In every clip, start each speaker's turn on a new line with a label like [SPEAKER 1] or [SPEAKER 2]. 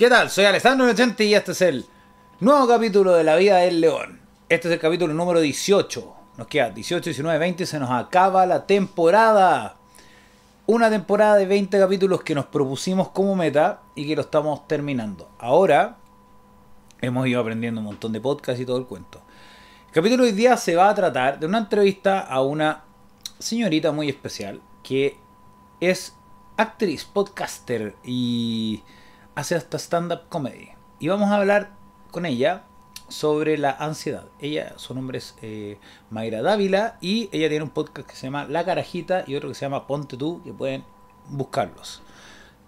[SPEAKER 1] ¿Qué tal? Soy Alessandro Inocente y este es el nuevo capítulo de La vida del león. Este es el capítulo número 18. Nos queda 18, 19, 20 se nos acaba la temporada. Una temporada de 20 capítulos que nos propusimos como meta y que lo estamos terminando. Ahora hemos ido aprendiendo un montón de podcasts y todo el cuento. El capítulo de hoy día se va a tratar de una entrevista a una señorita muy especial que es actriz, podcaster y hace hasta stand-up comedy. Y vamos a hablar con ella sobre la ansiedad. Ella, su nombre es eh, Mayra Dávila y ella tiene un podcast que se llama La Carajita y otro que se llama Ponte tú, que pueden buscarlos.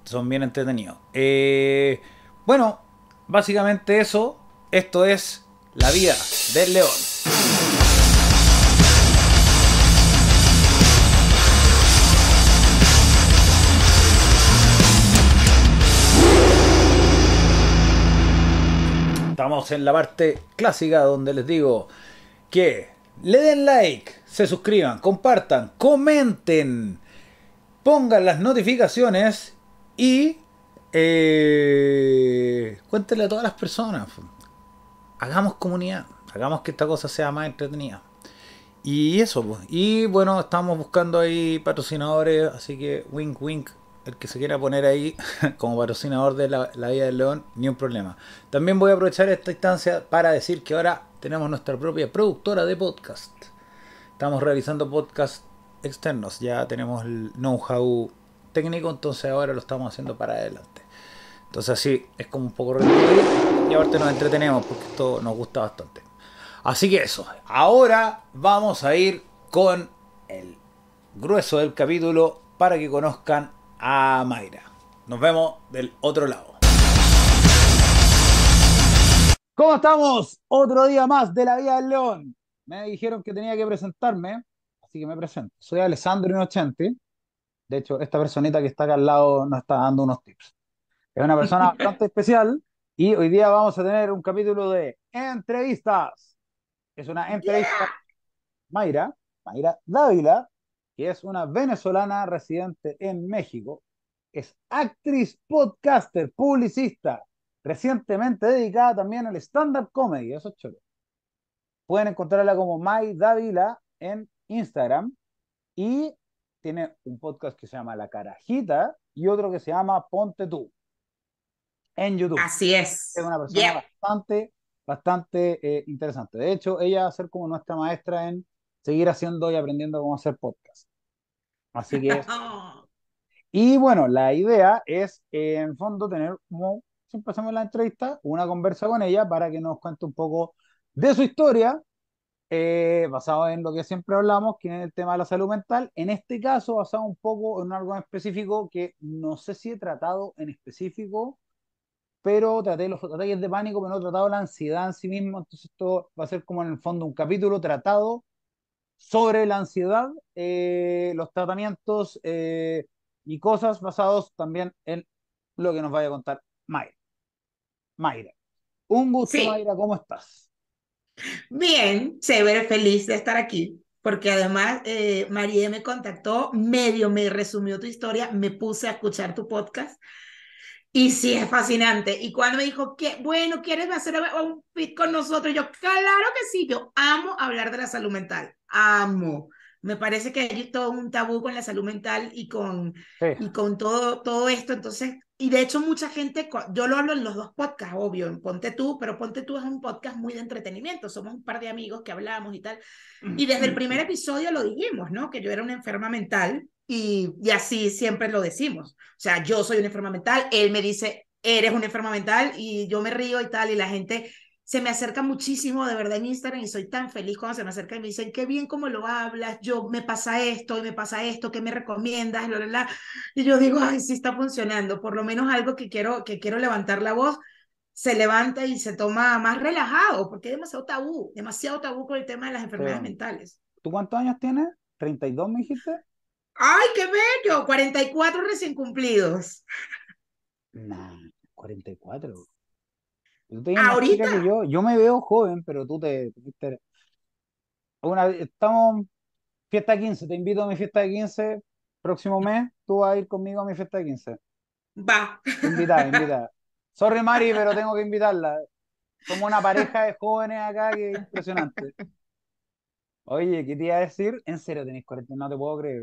[SPEAKER 1] Son bien entretenidos. Eh, bueno, básicamente eso. Esto es La vida del león. Estamos en la parte clásica donde les digo que le den like, se suscriban, compartan, comenten, pongan las notificaciones y eh, cuéntenle a todas las personas. Hagamos comunidad, hagamos que esta cosa sea más entretenida. Y eso, pues. Y bueno, estamos buscando ahí patrocinadores, así que wink wink el que se quiera poner ahí como patrocinador de la, Vida del León, ni un problema. También voy a aprovechar esta instancia para decir que ahora tenemos nuestra propia productora de podcast. Estamos realizando podcast externos, ya tenemos el know-how técnico, entonces ahora lo estamos haciendo para adelante. Entonces así es como un poco y ahorita nos entretenemos porque esto nos gusta bastante. Así que eso, ahora vamos a ir con el grueso del capítulo para que conozcan a Mayra. Nos vemos del otro lado. ¿Cómo estamos? Otro día más de la Vida del León. Me dijeron que tenía que presentarme, así que me presento. Soy Alessandro Inocenti. De hecho, esta personita que está acá al lado nos está dando unos tips. Es una persona bastante especial y hoy día vamos a tener un capítulo de entrevistas. Es una entrevista. Mayra, Mayra Dávila, que es una venezolana residente en México. Es actriz, podcaster, publicista, recientemente dedicada también al stand-up comedy, eso es chulo. Pueden encontrarla como May Davila en Instagram y tiene un podcast que se llama La Carajita y otro que se llama Ponte tú en YouTube.
[SPEAKER 2] Así es.
[SPEAKER 1] Es una persona bastante, bastante eh, interesante. De hecho, ella va a ser como nuestra maestra en seguir haciendo y aprendiendo cómo hacer podcast. Así que Y bueno, la idea es, en fondo, tener, como siempre hacemos la entrevista, una conversa con ella para que nos cuente un poco de su historia, eh, basado en lo que siempre hablamos, que es el tema de la salud mental. En este caso, basado un poco en algo específico que no sé si he tratado en específico, pero traté los ataques de pánico, pero no he tratado la ansiedad en sí mismo. Entonces, esto va a ser como en el fondo un capítulo tratado sobre la ansiedad, eh, los tratamientos eh, y cosas basados también en lo que nos vaya a contar Mayra. Mayra. Un gusto, Mayra, ¿cómo estás?
[SPEAKER 2] Bien, chévere, feliz de estar aquí, porque además eh, María me contactó, medio me resumió tu historia, me puse a escuchar tu podcast y sí, es fascinante. Y cuando me dijo, que bueno, ¿quieres hacer un fit con nosotros? Yo, claro que sí, yo amo hablar de la salud mental, amo. Me parece que hay todo un tabú con la salud mental y con, y con todo, todo esto. Entonces, y de hecho mucha gente, yo lo hablo en los dos podcasts, obvio, en Ponte Tú, pero Ponte Tú es un podcast muy de entretenimiento, somos un par de amigos que hablamos y tal. Y desde el primer episodio lo dijimos, ¿no? Que yo era una enferma mental y, y así siempre lo decimos. O sea, yo soy una enferma mental, él me dice, eres una enferma mental y yo me río y tal, y la gente se me acerca muchísimo de verdad en Instagram y soy tan feliz cuando se me acerca y me dicen, qué bien cómo lo hablas, yo me pasa esto y me pasa esto, ¿qué me recomiendas? Y yo digo, ay, sí está funcionando, por lo menos algo que quiero, que quiero levantar la voz, se levanta y se toma más relajado, porque hay demasiado tabú, demasiado tabú con el tema de las enfermedades mentales.
[SPEAKER 1] ¿Tú cuántos años tienes? ¿32 me dijiste?
[SPEAKER 2] ¡Ay, qué bello! 44 recién cumplidos.
[SPEAKER 1] Nah, 44. Ahorita. Que yo, yo me veo joven, pero tú te. Una, estamos fiesta 15, te invito a mi fiesta de 15 próximo mes, tú vas a ir conmigo a mi fiesta de 15.
[SPEAKER 2] Va.
[SPEAKER 1] Invitada, invitada. Sorry, Mari, pero tengo que invitarla. Somos una pareja de jóvenes acá que es impresionante. Oye, ¿qué te iba a decir? En serio, tenéis 40, no te puedo creer.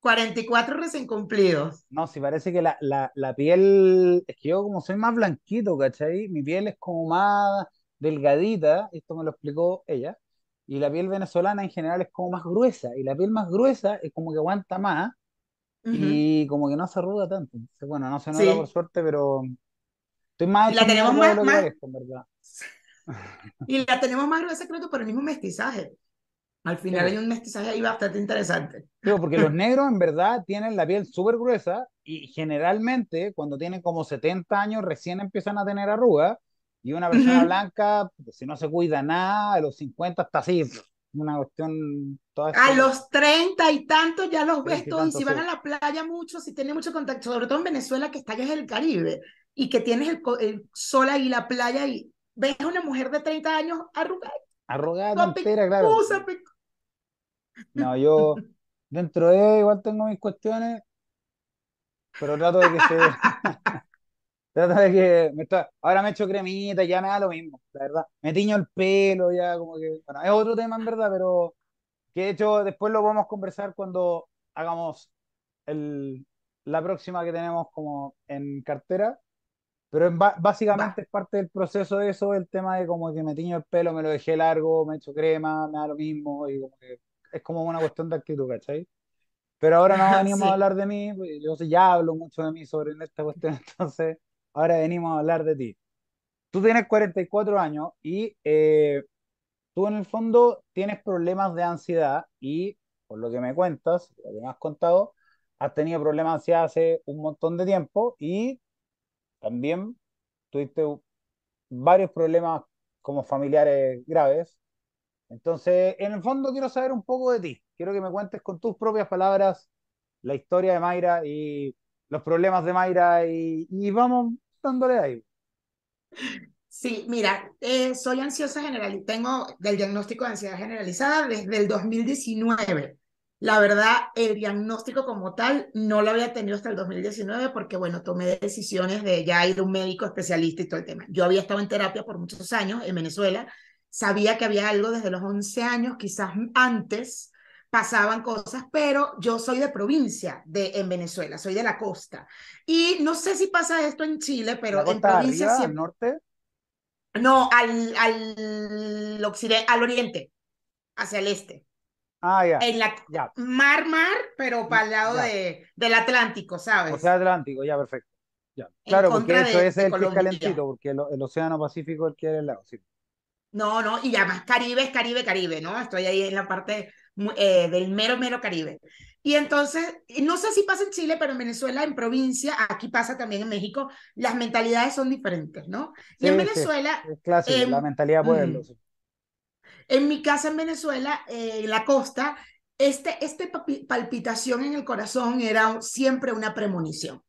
[SPEAKER 2] 44 recién cumplidos.
[SPEAKER 1] No, sí, parece que la, la, la, piel, es que yo como soy más blanquito, ¿cachai? Mi piel es como más delgadita, esto me lo explicó ella, y la piel venezolana en general es como más gruesa, y la piel más gruesa es como que aguanta más, y como que no se arruga tanto. bueno, no se nota por suerte, pero estoy más...
[SPEAKER 2] La tenemos más, más... en verdad. y la tenemos más gruesa creo que por el mismo mestizaje. Al final hay un mestizaje ahí bastante interesante.
[SPEAKER 1] porque los negros en verdad tienen la piel súper gruesa y generalmente cuando tienen como 70 años recién empiezan a tener arrugas y una persona blanca, si no se cuida nada, a los 50 está así, una cuestión...
[SPEAKER 2] Toda a los 30 y tantos ya los ves todos y si van a la playa mucho, si tienen mucho contacto, sobre todo en Venezuela que está allá en el Caribe y que tienes el, el sol ahí, la playa y ves a una mujer de 30 años arrugada.
[SPEAKER 1] Arrugada entera, claro. No, yo dentro de igual tengo mis cuestiones, pero trato de que se. trato de que. Me está... Ahora me echo cremita, ya me da lo mismo, la verdad. Me tiño el pelo, ya como que. Bueno, es otro tema en verdad, pero que de hecho después lo podemos conversar cuando hagamos el, la próxima que tenemos como en cartera. Pero básicamente es parte del proceso de eso, el tema de como que me tiño el pelo, me lo dejé largo, me echo crema, me da lo mismo y como que es como una cuestión de actitud, ¿cachai? Pero ahora no venimos a hablar de mí, pues, yo ya hablo mucho de mí sobre esta cuestión, entonces ahora venimos a hablar de ti. Tú tienes 44 años y eh, tú en el fondo tienes problemas de ansiedad y por lo que me cuentas, lo que me has contado, has tenido problemas de ansiedad hace un montón de tiempo y también tuviste varios problemas como familiares graves entonces, en el fondo quiero saber un poco de ti. Quiero que me cuentes con tus propias palabras la historia de Mayra y los problemas de Mayra y, vamos dándole ahí.
[SPEAKER 2] Sí, mira, eh, soy ansiosa general, tengo del diagnóstico de ansiedad generalizada desde el 2019. La verdad, el diagnóstico como tal no lo había tenido hasta el 2019 porque, bueno, tomé decisiones de ya ir a un médico especialista y todo el tema. Yo había estado en terapia por muchos años en Venezuela sabía que había algo desde los 11 años, quizás antes pasaban cosas, pero yo soy de provincia de, en Venezuela, soy de la costa. Y no sé si pasa esto en Chile, pero en provincia...
[SPEAKER 1] Arriba, ¿Al norte?
[SPEAKER 2] No, al, al, occidente, al oriente, hacia el este.
[SPEAKER 1] Ah, ya.
[SPEAKER 2] En la mar, mar, pero para el lado de, del Atlántico, ¿sabes?
[SPEAKER 1] O sea, Atlántico, ya, perfecto. Ya. Claro, porque eso es el que es calentito, porque el, el, Océano Pacífico es el que es el lado, sí.
[SPEAKER 2] No, no, y además Caribe es Caribe, Caribe, ¿no? Estoy ahí en la parte eh, del mero, mero Caribe. Y entonces, no sé si pasa en Chile, pero en Venezuela, en provincia, aquí pasa también en México, las mentalidades son diferentes, ¿no? y en Venezuela...
[SPEAKER 1] es clásico, la em, mentalidad pueblo.
[SPEAKER 2] En mi casa en Venezuela, eh, en la costa, este, este palpitación en el corazón era siempre una premonición.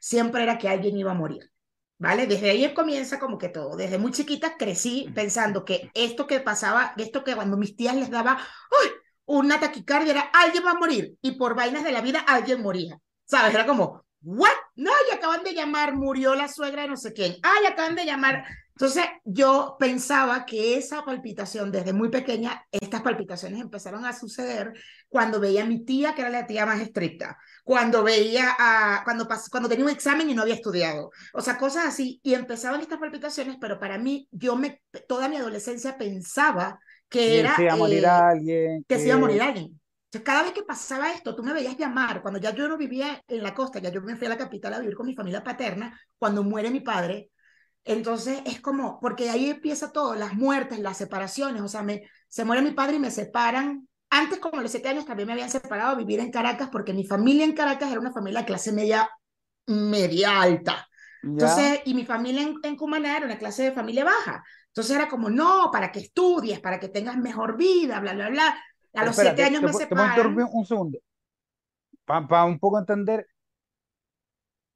[SPEAKER 2] Siempre era que alguien iba a morir. ¿Vale? Desde ahí comienza como que todo. Desde muy chiquita crecí pensando que esto que pasaba, esto que cuando mis tías les daba ¡uy! una taquicardia era alguien va a morir y por vainas de la vida alguien moría. ¿Sabes? Era como, ¿what? No, y acaban de llamar, murió la suegra de no sé quién. Ay, acaban de llamar. Entonces yo pensaba que esa palpitación desde muy pequeña, estas palpitaciones empezaron a suceder cuando veía a mi tía, que era la tía más estricta, cuando veía a, cuando, cuando tenía un examen y no había estudiado, o sea, cosas así, y empezaban estas palpitaciones, pero para mí, yo me, toda mi adolescencia pensaba que era...
[SPEAKER 1] Que iba a morir eh, alguien.
[SPEAKER 2] Que, se iba a morir alguien. Entonces, cada vez que pasaba esto, tú me veías llamar, cuando ya yo no vivía en la costa, ya yo me fui a la capital a vivir con mi familia paterna, cuando muere mi padre, entonces es como, porque ahí empieza todo, las muertes, las separaciones, o sea, me, se muere mi padre y me separan antes, como a los siete años, también me habían separado a vivir en Caracas porque mi familia en Caracas era una familia de clase media, media alta. Entonces, y mi familia en, en Cumaná era una clase de familia baja. Entonces era como, no, para que estudies, para que tengas mejor vida, bla, bla, bla. A los siete años me separan.
[SPEAKER 1] un segundo. Para un poco entender,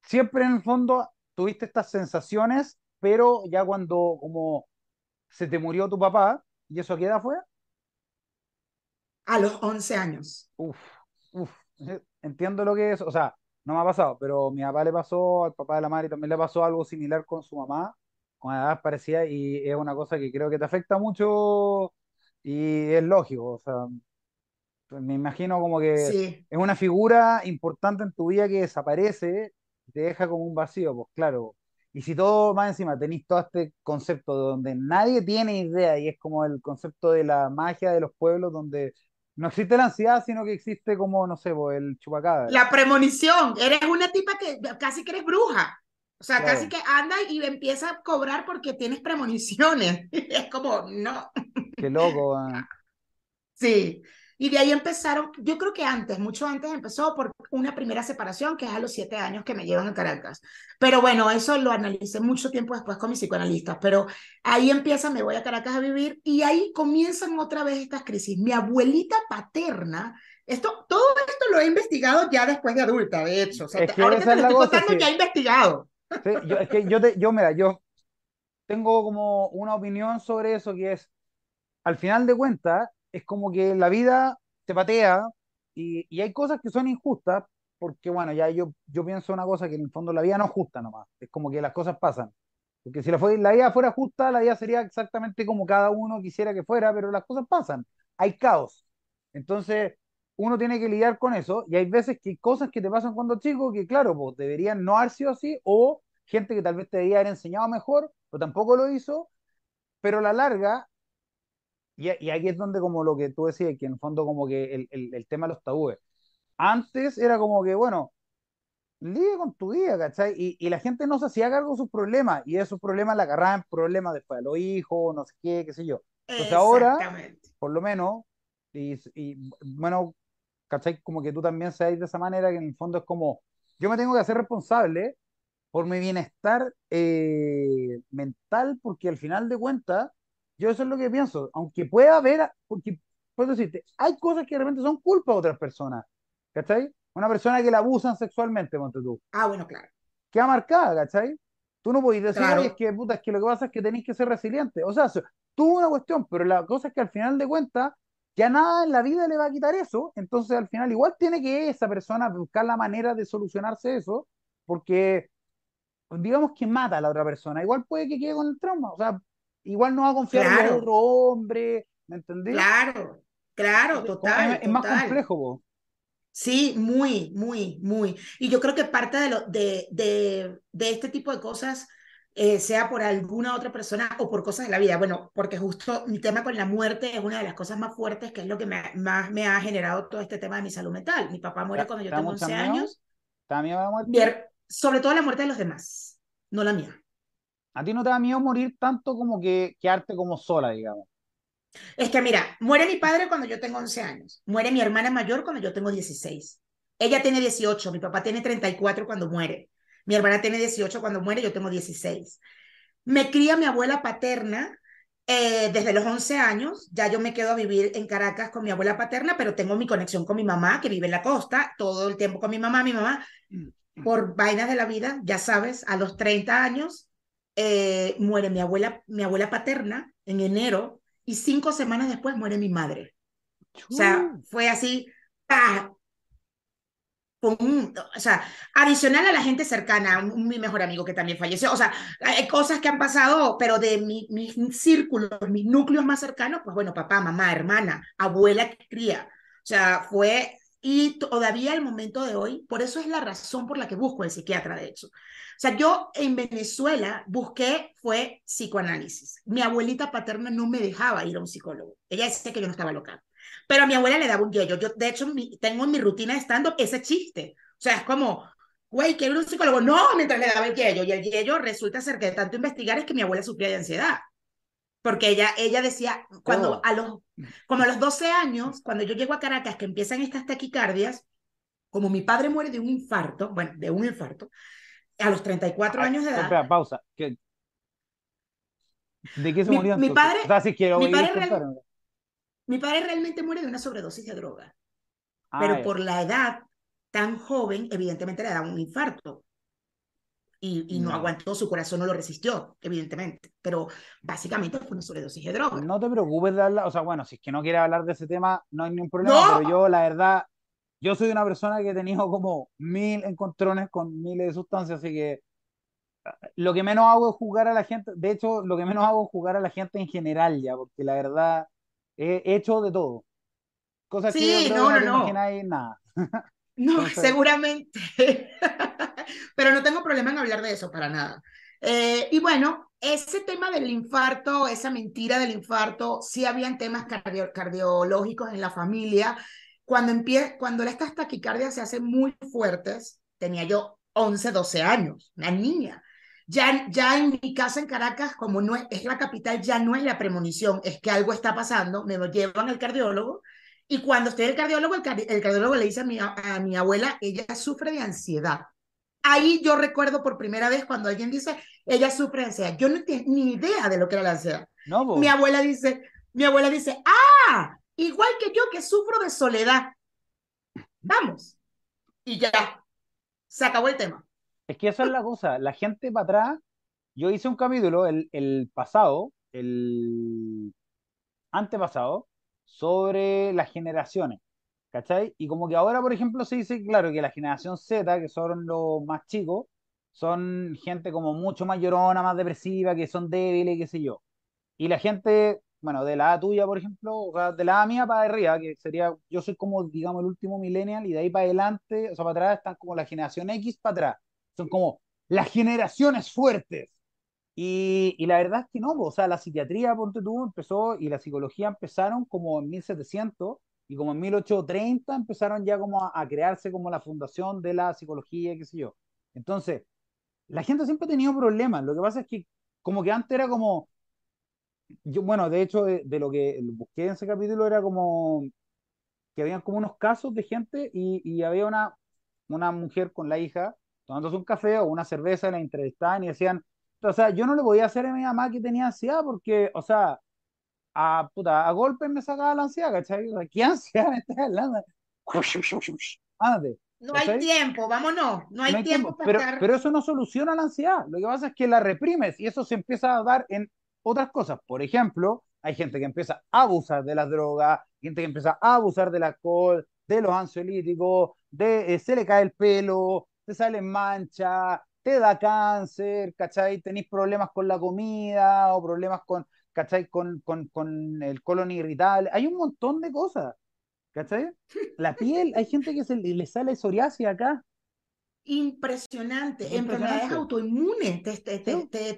[SPEAKER 1] siempre en el fondo tuviste estas sensaciones, pero ya cuando como se te murió tu papá, ¿y eso queda fue?
[SPEAKER 2] A los 11 años.
[SPEAKER 1] Uf, uf, entiendo lo que es, o sea, no me ha pasado, pero a mi papá le pasó, al papá de la madre también le pasó algo similar con su mamá, con edad parecida, y es una cosa que creo que te afecta mucho y es lógico, o sea, pues me imagino como que
[SPEAKER 2] Sí.
[SPEAKER 1] es una figura importante en tu vida que desaparece, te deja como un vacío, pues claro. Y si todo más encima tenéis todo este concepto donde nadie tiene idea y es como el concepto de la magia de los pueblos donde no existe la ansiedad, sino que existe como, no sé, pues, el chupacabra.
[SPEAKER 2] La premonición, eres una tipa que casi que eres bruja. O sea, casi que anda y empieza a cobrar porque tienes premoniciones. Es como, no.
[SPEAKER 1] qué loco. weón.
[SPEAKER 2] Sí. Y de ahí empezaron, yo creo que antes, mucho antes empezó por una primera separación, que es a los siete años que me llevan a Caracas. Pero bueno, eso lo analicé mucho tiempo después con mis psicoanalistas. Pero ahí empieza, me voy a Caracas a vivir y ahí comienzan otra vez estas crisis. Mi abuelita paterna, esto, todo esto lo he investigado ya después de adulta, de hecho. O sea,
[SPEAKER 1] Es que
[SPEAKER 2] ahorita
[SPEAKER 1] esa
[SPEAKER 2] te lo estoy contando
[SPEAKER 1] sí.
[SPEAKER 2] ya investigado.
[SPEAKER 1] Sí, yo, es que yo, te, yo, mira, yo tengo como una opinión sobre eso que es, al final de cuentas, es como que la vida te patea y, y hay cosas que son injustas, porque bueno, ya yo, yo pienso una cosa que en el fondo la vida no es justa nomás, es como que las cosas pasan. Porque si la, vida fuera justa, la vida sería exactamente como cada uno quisiera que fuera, pero las cosas pasan, hay caos. Entonces, uno tiene que lidiar con eso y hay veces que hay cosas que te pasan cuando chico que, claro, pues deberían no haber sido así o gente que tal vez te debería haber enseñado mejor, o tampoco lo hizo, pero a la larga y, y aquí es donde como lo que tú decías, que en el fondo como que el, el, el tema de los tabúes. Antes era como que, bueno, lidia con tu vida, ¿cachai? Y, y la gente no se hacía cargo de sus problemas, y esos problemas la agarraban problemas después de los hijos, no sé qué, qué sé yo. Entonces ahora, por lo menos, y, y bueno, ¿cachai? Como que tú también seas de esa manera, que en el fondo es como, yo me tengo que hacer responsable por mi bienestar eh, mental, porque al final de cuentas, yo eso es lo que pienso, aunque pueda haber, porque puedo decirte, hay cosas que de repente son culpa de otras personas, ¿cachai? Una persona que la abusan sexualmente, ponte tú,
[SPEAKER 2] Ah, bueno, claro.
[SPEAKER 1] queda marcada, ¿cachai? Tú no podés decir, oye, es
[SPEAKER 2] Claro,
[SPEAKER 1] que puta, es que lo que pasa es que tenéis que ser resiliente. O sea, tuvo una cuestión, pero la cosa es que al final de cuentas, ya nada en la vida le va a quitar eso. Entonces, al final, igual tiene que esa persona buscar la manera de solucionarse eso, porque digamos que mata a la otra persona, igual puede que quede con el trauma. O sea, igual no va a confiar en
[SPEAKER 2] claro,
[SPEAKER 1] otros hombres, ¿me entendí?
[SPEAKER 2] claro, claro,
[SPEAKER 1] Entonces, como es,
[SPEAKER 2] total,
[SPEAKER 1] es más
[SPEAKER 2] total.
[SPEAKER 1] complejo, po.
[SPEAKER 2] Sí, muy, muy, muy. Y yo creo que parte de, lo, de, de, de este tipo de cosas, eh, sea por alguna otra persona o por cosas de la vida, bueno, porque justo mi tema con la muerte es una de las cosas más fuertes, que es lo que me, más me ha generado todo este tema de mi salud mental. Mi papá
[SPEAKER 1] ¿Te,
[SPEAKER 2] muere cuando yo tengo
[SPEAKER 1] mucha
[SPEAKER 2] 11
[SPEAKER 1] miedo?
[SPEAKER 2] años,
[SPEAKER 1] ¿Te da miedo la
[SPEAKER 2] mi
[SPEAKER 1] muerte?
[SPEAKER 2] her- sobre todo la muerte de los demás, no la mía.
[SPEAKER 1] ¿A ti no te da miedo morir tanto como que quedarte como sola, digamos?
[SPEAKER 2] Es que mira, muere mi padre cuando yo tengo 11 años, muere mi hermana mayor cuando yo tengo 16. Ella tiene 18, mi papá tiene 34 cuando muere, mi hermana tiene 18 cuando muere, yo tengo 16. Me cría mi abuela paterna eh, desde los 11 años, ya yo me quedo a vivir en Caracas con mi abuela paterna, pero tengo mi conexión con mi mamá, que vive en la costa, todo el tiempo con mi mamá, mi mamá, por vainas de la vida, ya sabes, a los 30 años eh, muere mi abuela, mi abuela paterna en enero y cinco semanas después muere mi madre. O sea, fue así, ¡pah! Pum, o sea, adicional a la gente cercana, un- mi mejor amigo que también falleció, o sea, hay cosas que han pasado, pero de mi- mis círculos, mis núcleos más cercanos, pues bueno, papá, mamá, hermana, abuela que cría, o sea, fue, y todavía al momento de hoy, por eso es la razón por la que busco el psiquiatra, de hecho. O sea, yo en Venezuela busqué, fue psicoanálisis. Mi abuelita paterna no me dejaba ir a un psicólogo. Ella decía que yo no estaba loca. Pero a mi abuela le daba un yello. Yo, de hecho, mi, tengo en mi rutina de stand-up ese chiste. O sea, es como, güey, quiero ir a un psicólogo. No, mientras le daba el yello. Y el yello resulta ser que de tanto investigar es que mi abuela sufría de ansiedad. Porque ella, ella decía, cuando
[SPEAKER 1] Oh.
[SPEAKER 2] a los, como a los 12 años, cuando yo llego a Caracas, que empiezan estas taquicardias, como mi padre muere de un infarto, bueno, de un infarto, a los 34
[SPEAKER 1] Ay,
[SPEAKER 2] años de edad,
[SPEAKER 1] espera, pausa. ¿Qué- ¿De qué se
[SPEAKER 2] mi,
[SPEAKER 1] murió
[SPEAKER 2] mi padre,
[SPEAKER 1] O sea, si quiero
[SPEAKER 2] mi padre, real-
[SPEAKER 1] contarme.
[SPEAKER 2] mi padre realmente muere de una sobredosis de droga.
[SPEAKER 1] Ah,
[SPEAKER 2] pero
[SPEAKER 1] ya.
[SPEAKER 2] por la edad tan joven, evidentemente le da un infarto y, y no aguantó, su corazón no lo resistió, evidentemente, pero básicamente fue una sobredosis de droga.
[SPEAKER 1] No te preocupes de hablar, o sea, bueno, si es que no quieres hablar de ese tema, no hay ningún problema, pero
[SPEAKER 2] No,
[SPEAKER 1] yo la verdad, yo soy una persona que he tenido como mil encontrones con miles de sustancias, así que lo que menos hago es jugar a la gente, de hecho, lo que menos hago es jugar a la gente en general ya, porque la verdad he hecho de todo. Cosas que yo no, no, no, imagináis nada.
[SPEAKER 2] No, seguramente. Pero no tengo problema en hablar de eso para nada. Eh, y bueno, ese tema del infarto, esa mentira del infarto, sí habían temas cardiológicos en la familia. Cuando, empieza, cuando estas taquicardias se hacen muy fuertes, tenía yo 11, 12 años, una niña. Ya, ya en mi casa en Caracas, como no es, la capital, ya no es la premonición, es que algo está pasando, me lo llevan al cardiólogo y cuando estoy el cardiólogo, el, cardiólogo le dice a mi, a mi abuela, ella sufre de ansiedad. Ahí yo recuerdo por primera vez cuando alguien dice, ella sufre de ansiedad. Yo no tenía ni idea de lo que era la ansiedad. No, mi abuela dice, mi abuela dice, ah, igual que yo que sufro de soledad. Vamos. Y ya, se acabó el tema.
[SPEAKER 1] Es que esa es la cosa, la gente para atrás, yo hice un capítulo el, el pasado, el antepasado, sobre las generaciones, ¿cachai? Y como que ahora, por ejemplo, se dice, claro, que la generación Z, que son los más chicos, son gente como mucho más llorona, más depresiva, que son débiles, qué sé yo. Y la gente, bueno, de la tuya, por ejemplo, o sea, de la mía para arriba, que sería, yo soy como, digamos, el último millennial, y de ahí para adelante, o sea, para atrás están como la generación X para atrás son como las generaciones fuertes. Y, y, la verdad es que no, o sea, la psiquiatría, ponte tú, empezó y la psicología empezaron como en 1700 y como en 1830 empezaron ya como a, crearse como la fundación de la psicología, qué sé yo. Entonces, la gente siempre ha tenido problemas. Lo que pasa es que como que antes era como, yo, bueno, de hecho, de, de lo que busqué en ese capítulo era como que habían como unos casos de gente y, y había una, una mujer con la hija tomándose un café o una cerveza, la entrevistaban y decían, o sea, yo no le podía hacer a mi mamá que tenía ansiedad porque, o sea, a, puta, a golpes me sacaba la ansiedad, ¿cachai? ¿Qué ansiedad me estás hablando?
[SPEAKER 2] No hay tiempo, vámonos, no hay, tiempo,
[SPEAKER 1] pero, pero eso no soluciona la ansiedad. Lo que pasa es que la reprimes y eso se empieza a dar en otras cosas. Por ejemplo, hay gente que empieza a abusar de las drogas, gente que empieza a abusar del alcohol, de los ansiolíticos, de eh, se le cae el pelo, te salen manchas, te da cáncer, ¿cachai? Tenéis problemas con la comida o problemas con, ¿cachai? Con, con, con el colon irritable. Hay un montón de cosas, ¿cachai? La piel, hay gente que se le sale psoriasis acá.
[SPEAKER 2] Impresionante, enfermedades autoinmunes,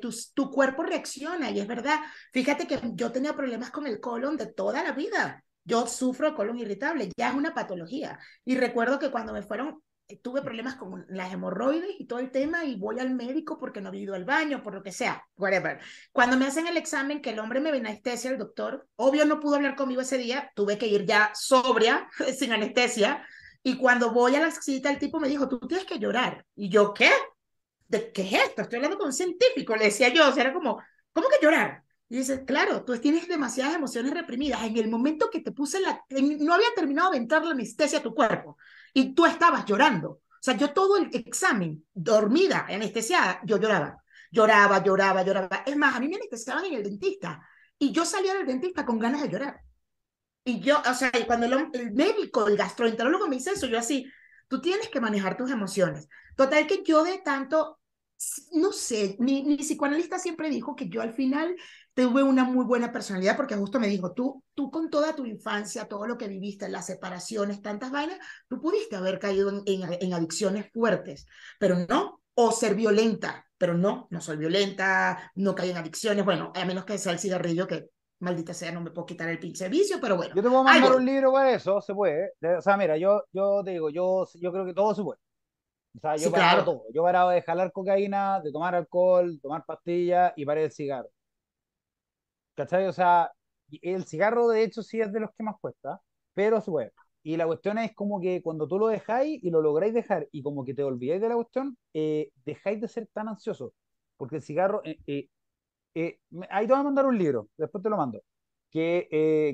[SPEAKER 2] tu, tu, cuerpo reacciona y es verdad, fíjate que yo tenía problemas con el colon de toda la vida, yo sufro colon irritable, ya es una patología. Y recuerdo que cuando me fueron tuve problemas con las hemorroides y todo el tema y voy al médico porque no he ido al baño, por lo que sea, whatever. Cuando me hacen el examen, que el hombre me anestesia, el doctor, obvio no pudo hablar conmigo ese día, tuve que ir ya sobria, sin anestesia, y cuando voy a la cita, el tipo me dijo, tú tienes que llorar. Y yo, ¿qué? ¿De qué es esto? Estoy hablando con un científico, le decía yo, o sea, era como, ¿cómo que llorar? Y dice, claro, tú tienes demasiadas emociones reprimidas. En el momento que te puse la... No había terminado de entrar la anestesia a tu cuerpo y tú estabas llorando. O sea, yo todo el examen, dormida, anestesiada, yo lloraba. Lloraba, lloraba, lloraba. Es más, a mí me anestesiaban en el dentista y yo salía del dentista con ganas de llorar. Y yo, o sea, cuando el, médico, el gastroenterólogo me dice eso, yo así, tú tienes que manejar tus emociones. Total que yo de tanto, no sé, mi, mi psicoanalista siempre dijo que yo al final tuve una muy buena personalidad porque justo me dijo, tú, tú con toda tu infancia, todo lo que viviste, las separaciones, tantas vainas, tú pudiste haber caído en, en, adicciones fuertes, pero no, o ser violenta, pero no, no soy violenta, no caí en adicciones, bueno, a menos que sea el cigarrillo que maldita sea, no me puedo quitar el pinche vicio, pero bueno.
[SPEAKER 1] Yo te puedo mandar un libro para eso, se puede. O sea, mira, yo, yo te digo, yo, yo creo que todo se puede. O sea, yo he parado todo. Yo parado de jalar cocaína, de tomar alcohol, tomar pastillas y paré el cigarro. ¿Cachai? O sea, el cigarro de hecho sí es de los que más cuesta, pero se puede. Y la cuestión es como que cuando tú lo dejáis y lo lográis dejar y como que te olvidáis de la cuestión, eh, dejáis de ser tan ansioso. Porque el cigarro, eh, eh, ahí te voy a mandar un libro, después te lo mando, que,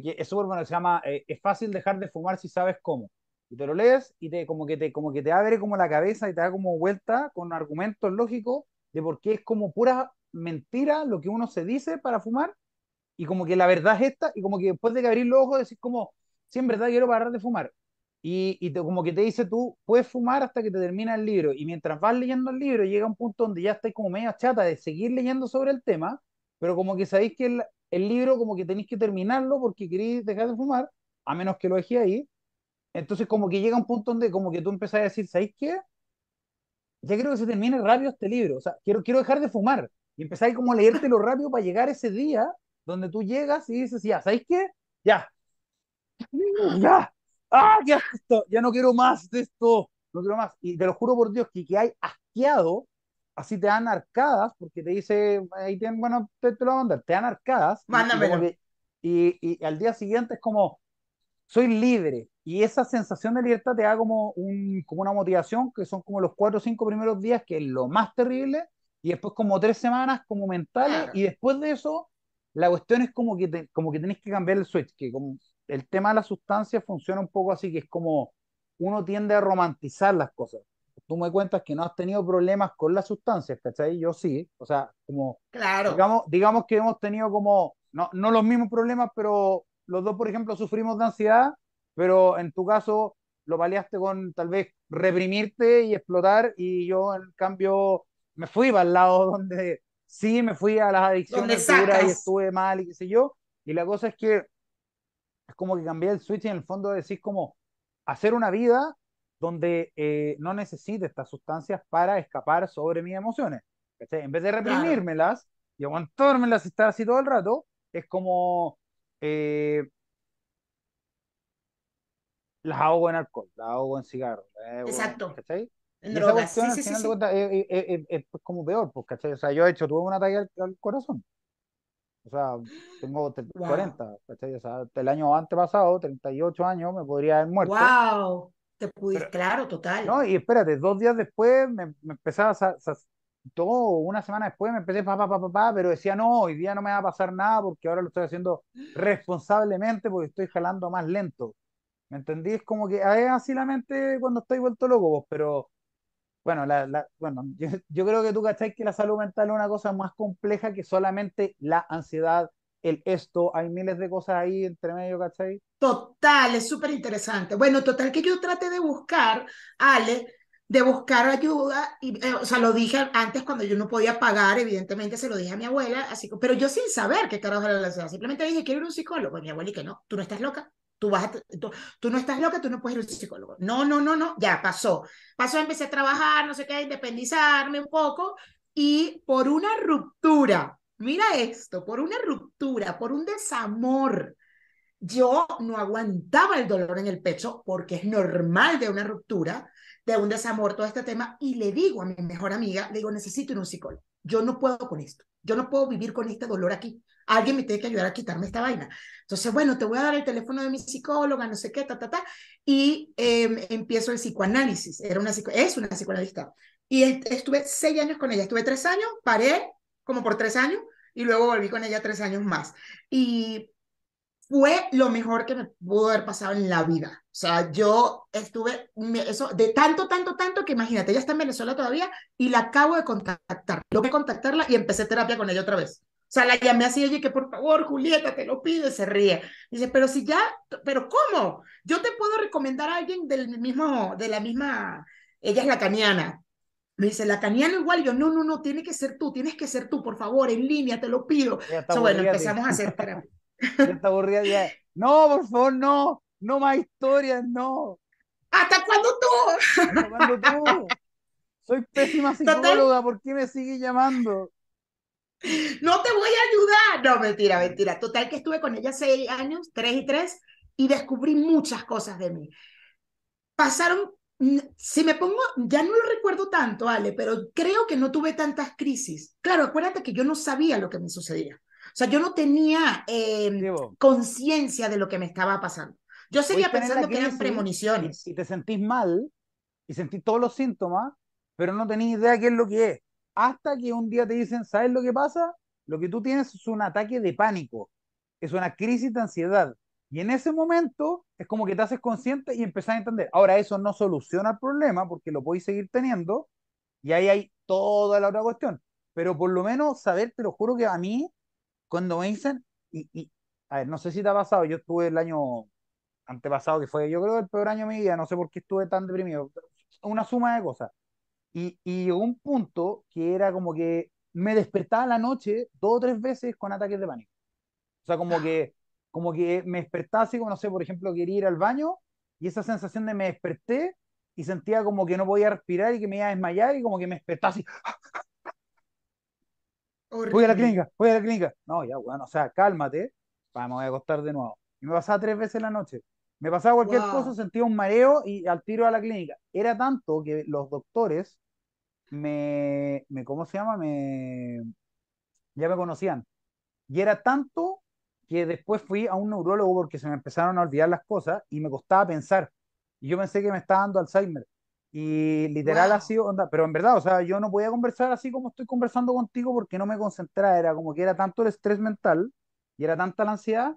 [SPEAKER 1] que es súper bueno, se llama Es fácil dejar de fumar si sabes cómo. Y te lo lees y te, como, que te, como que te abre como la cabeza y te da como vuelta con argumentos lógicos de por qué es como pura mentira lo que uno se dice para fumar y como que la verdad es esta, y como que después de que abrir los ojos decís como, sí, en verdad quiero parar de fumar. y, y como que te dice tú, puedes fumar hasta que te termina el libro. Y mientras vas leyendo el libro, llega un punto donde ya estás como medio chata de seguir leyendo sobre el tema, pero como que sabéis que el, el libro como que tenéis que terminarlo porque queréis dejar de fumar, a menos que lo dejé ahí. Entonces como que llega un punto donde como que tú empezás a decir, ¿sabéis qué? Ya quiero que se termine rápido este libro, o sea, quiero, quiero dejar de fumar. Y empezáis como a leértelo rápido para llegar ese día donde tú llegas y dices, ya, ¿sabéis qué? Ya, ya, ¡ah, qué esto! Ya no quiero más de esto, no quiero más. Y te lo juro por Dios que, que hay asqueado, así te dan arcadas, porque te dice, ahí tienen, bueno, te, te, lo voy a mandar, te dan arcadas.
[SPEAKER 2] Mándamelo.
[SPEAKER 1] Y, y, y, al día siguiente es como, soy libre. Y esa sensación de libertad te da como, un, como una motivación, que son como los cuatro o cinco primeros días, que es lo más terrible, y después como tres semanas como mentales,
[SPEAKER 2] Claro.
[SPEAKER 1] y después de eso, la cuestión es como que, te, como que tenés que cambiar el switch, que como el tema de la sustancia funciona un poco así, que es como uno tiende a romantizar las cosas. Tú me cuentas que no has tenido problemas con las sustancias, ¿cachai? Yo sí, o sea, como,
[SPEAKER 2] Claro.
[SPEAKER 1] digamos, digamos que hemos tenido como, no, no los mismos problemas, pero los dos, por ejemplo, sufrimos de ansiedad, pero en tu caso lo paliaste con tal vez reprimirte y explotar, y yo en cambio me fui para el lado donde sí me fui a las adicciones duras y estuve mal y qué sé yo, y la cosa es que es como que cambié el switch y en el fondo decís como hacer una vida donde eh, no necesite estas sustancias para escapar sobre mis emociones. ¿cachai? En vez de reprimírmelas y aguantármelas y estar así todo el rato, es como eh, las ahogo en alcohol, las ahogo en ahogo en-
[SPEAKER 2] Exacto. En
[SPEAKER 1] Y esa
[SPEAKER 2] drogas.
[SPEAKER 1] cuestión
[SPEAKER 2] Sí,
[SPEAKER 1] al
[SPEAKER 2] sí, sí,
[SPEAKER 1] final de
[SPEAKER 2] sí.
[SPEAKER 1] cuentas es, es- es- es- como peor, pues, ¿cachai? O sea, yo he hecho, tuve un ataque al, al corazón. O sea, tengo
[SPEAKER 2] Wow.
[SPEAKER 1] 40, ¿cachai? O sea, el año antepasado, 38 años, me podría haber muerto.
[SPEAKER 2] Wow. Te pudiste,
[SPEAKER 1] Pero-
[SPEAKER 2] claro, total.
[SPEAKER 1] No, y espérate, dos días después me, me empezaba a... sa- todo, una semana después me empecé pa, pa, pa, pa, pero decía, no, hoy día no me va a pasar nada porque ahora lo estoy haciendo responsablemente porque estoy jalando más lento. ¿Me entendí? Es como que es así la mente cuando estoy vuelto loco, vos, pero bueno, la, la- bueno yo, yo creo que tú cachai que la salud mental es una cosa más compleja que solamente la ansiedad, el esto, hay miles de cosas ahí entre medio, ¿cachai?
[SPEAKER 2] Total, es súper interesante. Bueno, total que yo traté de buscar, Ale, de buscar ayuda, y, eh, o sea, lo dije antes cuando yo no podía pagar, evidentemente se lo dije a mi abuela, así pero yo sin saber qué carajo era la ansiedad, simplemente dije, quiero ir a un psicólogo, y mi abuela y que no, tú no estás loca, tú vas a, tú, tú no estás loca, tú no puedes ir a un psicólogo. No, no, no, no, ya pasó. Pasó, empecé a trabajar, no sé qué, a independizarme un poco, y por una ruptura, mira esto, por una ruptura, por un desamor, yo no aguantaba el dolor en el pecho porque es normal de una ruptura, de un desamor, todo este tema, y le digo a mi mejor amiga, le digo, necesito ir a un psicólogo. Yo no puedo con esto. Yo no puedo vivir con este dolor aquí. Alguien me tiene que ayudar a quitarme esta vaina. Entonces, bueno, te voy a dar el teléfono de mi psicóloga, no sé qué, ta, ta, ta. Y eh, empiezo el psicoanálisis. Era una es una psicoanalista. Y estuve seis años con ella. Estuve tres años, paré como por tres años, y luego volví con ella tres años más. Y fue lo mejor que me pudo haber pasado en la vida. O sea, yo estuve, eso, de tanto, tanto, tanto, que imagínate, ella está en Venezuela todavía y la acabo de contactar. Logré contactarla y empecé terapia con ella otra vez. O sea, la llamé así, oye, que por favor, Julieta, te lo pido, y se ríe. Dice, pero si ya, pero ¿cómo? Yo te puedo recomendar a alguien del mismo, de la misma, ella es lacaniana. Me dice, lacaniana igual, yo, no, no, no, tiene que ser tú, tienes que ser tú, por favor, en línea, te lo pido.
[SPEAKER 1] Ya está
[SPEAKER 2] O sea, bueno, empezamos a hacer terapia.
[SPEAKER 1] Ya está aburrida ya. No, por favor, no. No más historias, no.
[SPEAKER 2] ¿Hasta cuándo tú?
[SPEAKER 1] ¿Hasta cuándo tú? Soy pésima psicóloga, ¿por qué me sigues llamando?
[SPEAKER 2] No te voy a ayudar. No, mentira, mentira. Total que estuve con ella seis años, tres y tres, y descubrí muchas cosas de mí. Pasaron, si me pongo, ya no lo recuerdo tanto, Ale, pero creo que no tuve tantas crisis. Claro, acuérdate que yo no sabía lo que me sucedía. O sea, yo no tenía eh,
[SPEAKER 1] Diego,
[SPEAKER 2] conciencia de lo que me estaba pasando. Yo seguía pensando que eran premoniciones.
[SPEAKER 1] Y, te sentís mal y sentís todos los síntomas, pero no tenés idea qué es lo que es. Hasta que un día te dicen, ¿sabes lo que pasa? Lo que tú tienes es un ataque de pánico, es una crisis de ansiedad. Y en ese momento es como que te haces consciente y empezás a entender. Ahora, eso no soluciona el problema porque lo podéis seguir teniendo y ahí hay toda la otra cuestión. Pero por lo menos saber, te lo juro que a mí, cuando me dicen, y, y a ver, no sé si te ha pasado, yo estuve el año antepasado, que fue yo creo el peor año de mi vida, no sé por qué estuve tan deprimido, una suma de cosas. Y, y llegó un punto que era como que me despertaba la noche dos o tres veces con ataques de pánico. O sea, como que, como que me despertaba así, como no sé, por ejemplo, quería ir al baño y esa sensación de me desperté y sentía como que no podía respirar y que me iba a desmayar y como que me despertaba así. Voy a la clínica, voy a la clínica. No, ya, bueno, o sea, cálmate, vamos a acostar de nuevo. Y me pasaba tres veces la noche. Me pasaba cualquier cosa, sentía un mareo y al tiro a la clínica. Era tanto que los doctores me, me ¿cómo se llama? Me, ya me conocían. Y era tanto que después fui a un neurólogo porque se me empezaron a olvidar las cosas y me costaba pensar. Y yo pensé que me estaba dando Alzheimer. Y literal ha sido onda, pero en verdad, o sea, yo no podía conversar así como estoy conversando contigo porque no me concentraba, era como que era tanto el estrés mental y era tanta la ansiedad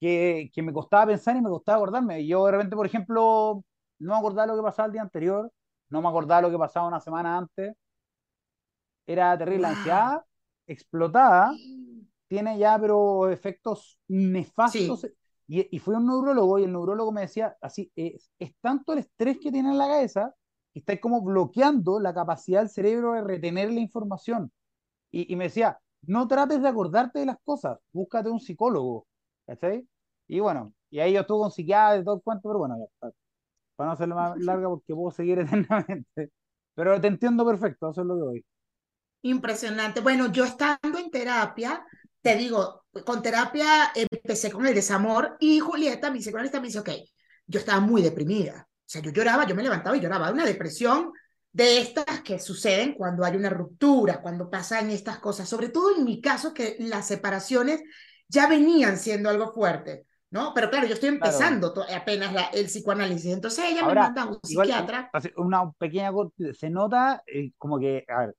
[SPEAKER 1] que, que me costaba pensar y me costaba acordarme. Y yo de repente, por ejemplo, no me acordaba lo que pasaba el día anterior, no me acordaba lo que pasaba una semana antes. Era terrible, la ansiedad explotada, tiene ya pero efectos nefastos. Y, y fui a un neurólogo y el neurólogo me decía, así, es, es tanto el estrés que tiene en la cabeza que está como bloqueando la capacidad del cerebro de retener la información. Y, y me decía, no trates de acordarte de las cosas, búscate un psicólogo. ¿Cachai? Y bueno, y ahí yo estuve con psiquiatra y todo el cuento, pero bueno, ya, para no hacerlo más larga porque puedo seguir eternamente. Pero te entiendo perfecto, eso es lo que voy.
[SPEAKER 2] Impresionante. Bueno, yo estando en terapia, te digo, con terapia empecé con el desamor y Julieta, mi psicoanalista, me dice, ok, yo estaba muy deprimida. O sea, yo lloraba, yo me levantaba y lloraba. Una depresión de estas que suceden cuando hay una ruptura, cuando pasan estas cosas. Sobre todo en mi caso, que las separaciones ya venían siendo algo fuerte. ¿no? Pero claro, yo estoy empezando apenas la, el psicoanálisis, entonces ella me manda a un psiquiatra.
[SPEAKER 1] Una pequeña, se nota eh, como que, a ver,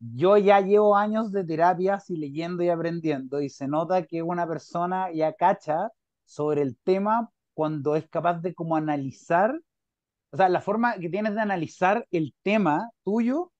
[SPEAKER 1] yo ya llevo años de terapias y leyendo y aprendiendo y se nota que una persona ya cacha sobre el tema cuando es capaz de como analizar, o sea, la forma que tienes de analizar el tema tuyo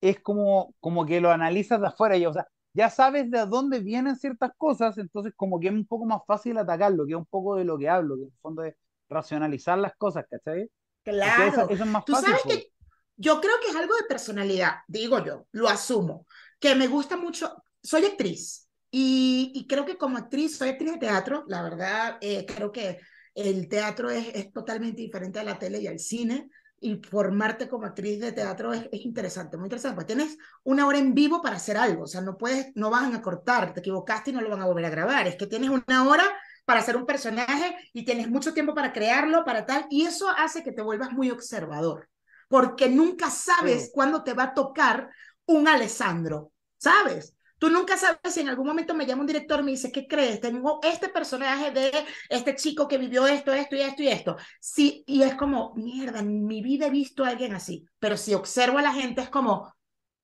[SPEAKER 1] es como, como que lo analizas de afuera, y, o sea, ya sabes de dónde vienen ciertas cosas, entonces como que es un poco más fácil atacarlo, que es un poco de lo que hablo, que en el fondo es racionalizar las cosas, ¿cachai?
[SPEAKER 2] Claro. Eso, es más Tú sabes que yo creo que es algo de personalidad, digo yo, lo asumo, que me gusta mucho, soy actriz y, y creo que como actriz, soy actriz de teatro, la verdad, eh, creo que el teatro es, es totalmente diferente a la tele y al cine y formarte como actriz de teatro es, es, interesante, muy interesante, porque tienes una hora en vivo para hacer algo, o sea, no puedes, no van a cortar, te equivocaste y no lo van a volver a grabar, es que tienes una hora para hacer un personaje y tienes mucho tiempo para crearlo, para tal, y eso hace que te vuelvas muy observador, porque nunca sabes cuándo te va a tocar un Alessandro, ¿sabes? Tú nunca sabes si en algún momento me llama un director y me dice, ¿qué crees? Tengo este personaje de este chico que vivió esto, esto y esto y esto. Sí, y es como, mierda, en mi vida he visto a alguien así. Pero si observo a la gente es como,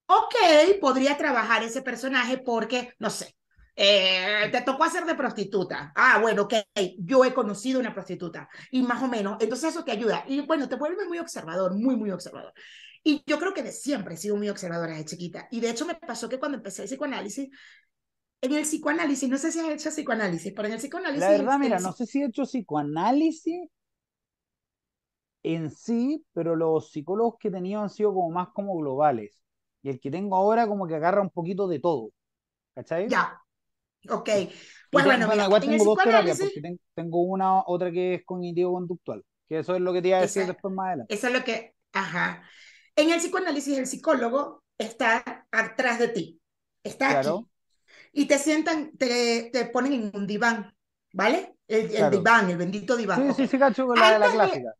[SPEAKER 2] ok, podría trabajar ese personaje porque, no sé, eh, te tocó hacer de prostituta. Ah, bueno, ok, yo he conocido una prostituta y más o menos, entonces eso te ayuda. Y bueno, te vuelves muy observador, muy, muy observador. Y yo creo que de siempre he sido muy observadora de chiquita. Y de hecho me pasó que cuando empecé el psicoanálisis, en el psicoanálisis, no sé si has hecho psicoanálisis, pero en el psicoanálisis...
[SPEAKER 1] La verdad, mira, no sé si he hecho psicoanálisis en sí, pero los psicólogos que he tenido han sido como más como globales. Y el que tengo ahora como que agarra un poquito de todo. ¿Cachai?
[SPEAKER 2] Ya. Ok. Pues bueno,
[SPEAKER 1] mira, igual tengo dos terapias, porque tengo una, otra que es cognitivo-conductual. Que eso es lo que te iba a decir después más adelante.
[SPEAKER 2] Eso es lo que... Ajá. En el psicoanálisis, el psicólogo está atrás de ti, está aquí. Y te sientan, te, te ponen en un diván, ¿vale? El, diván, el bendito diván.
[SPEAKER 1] Sí, sí, sí, cacho con la la clásica.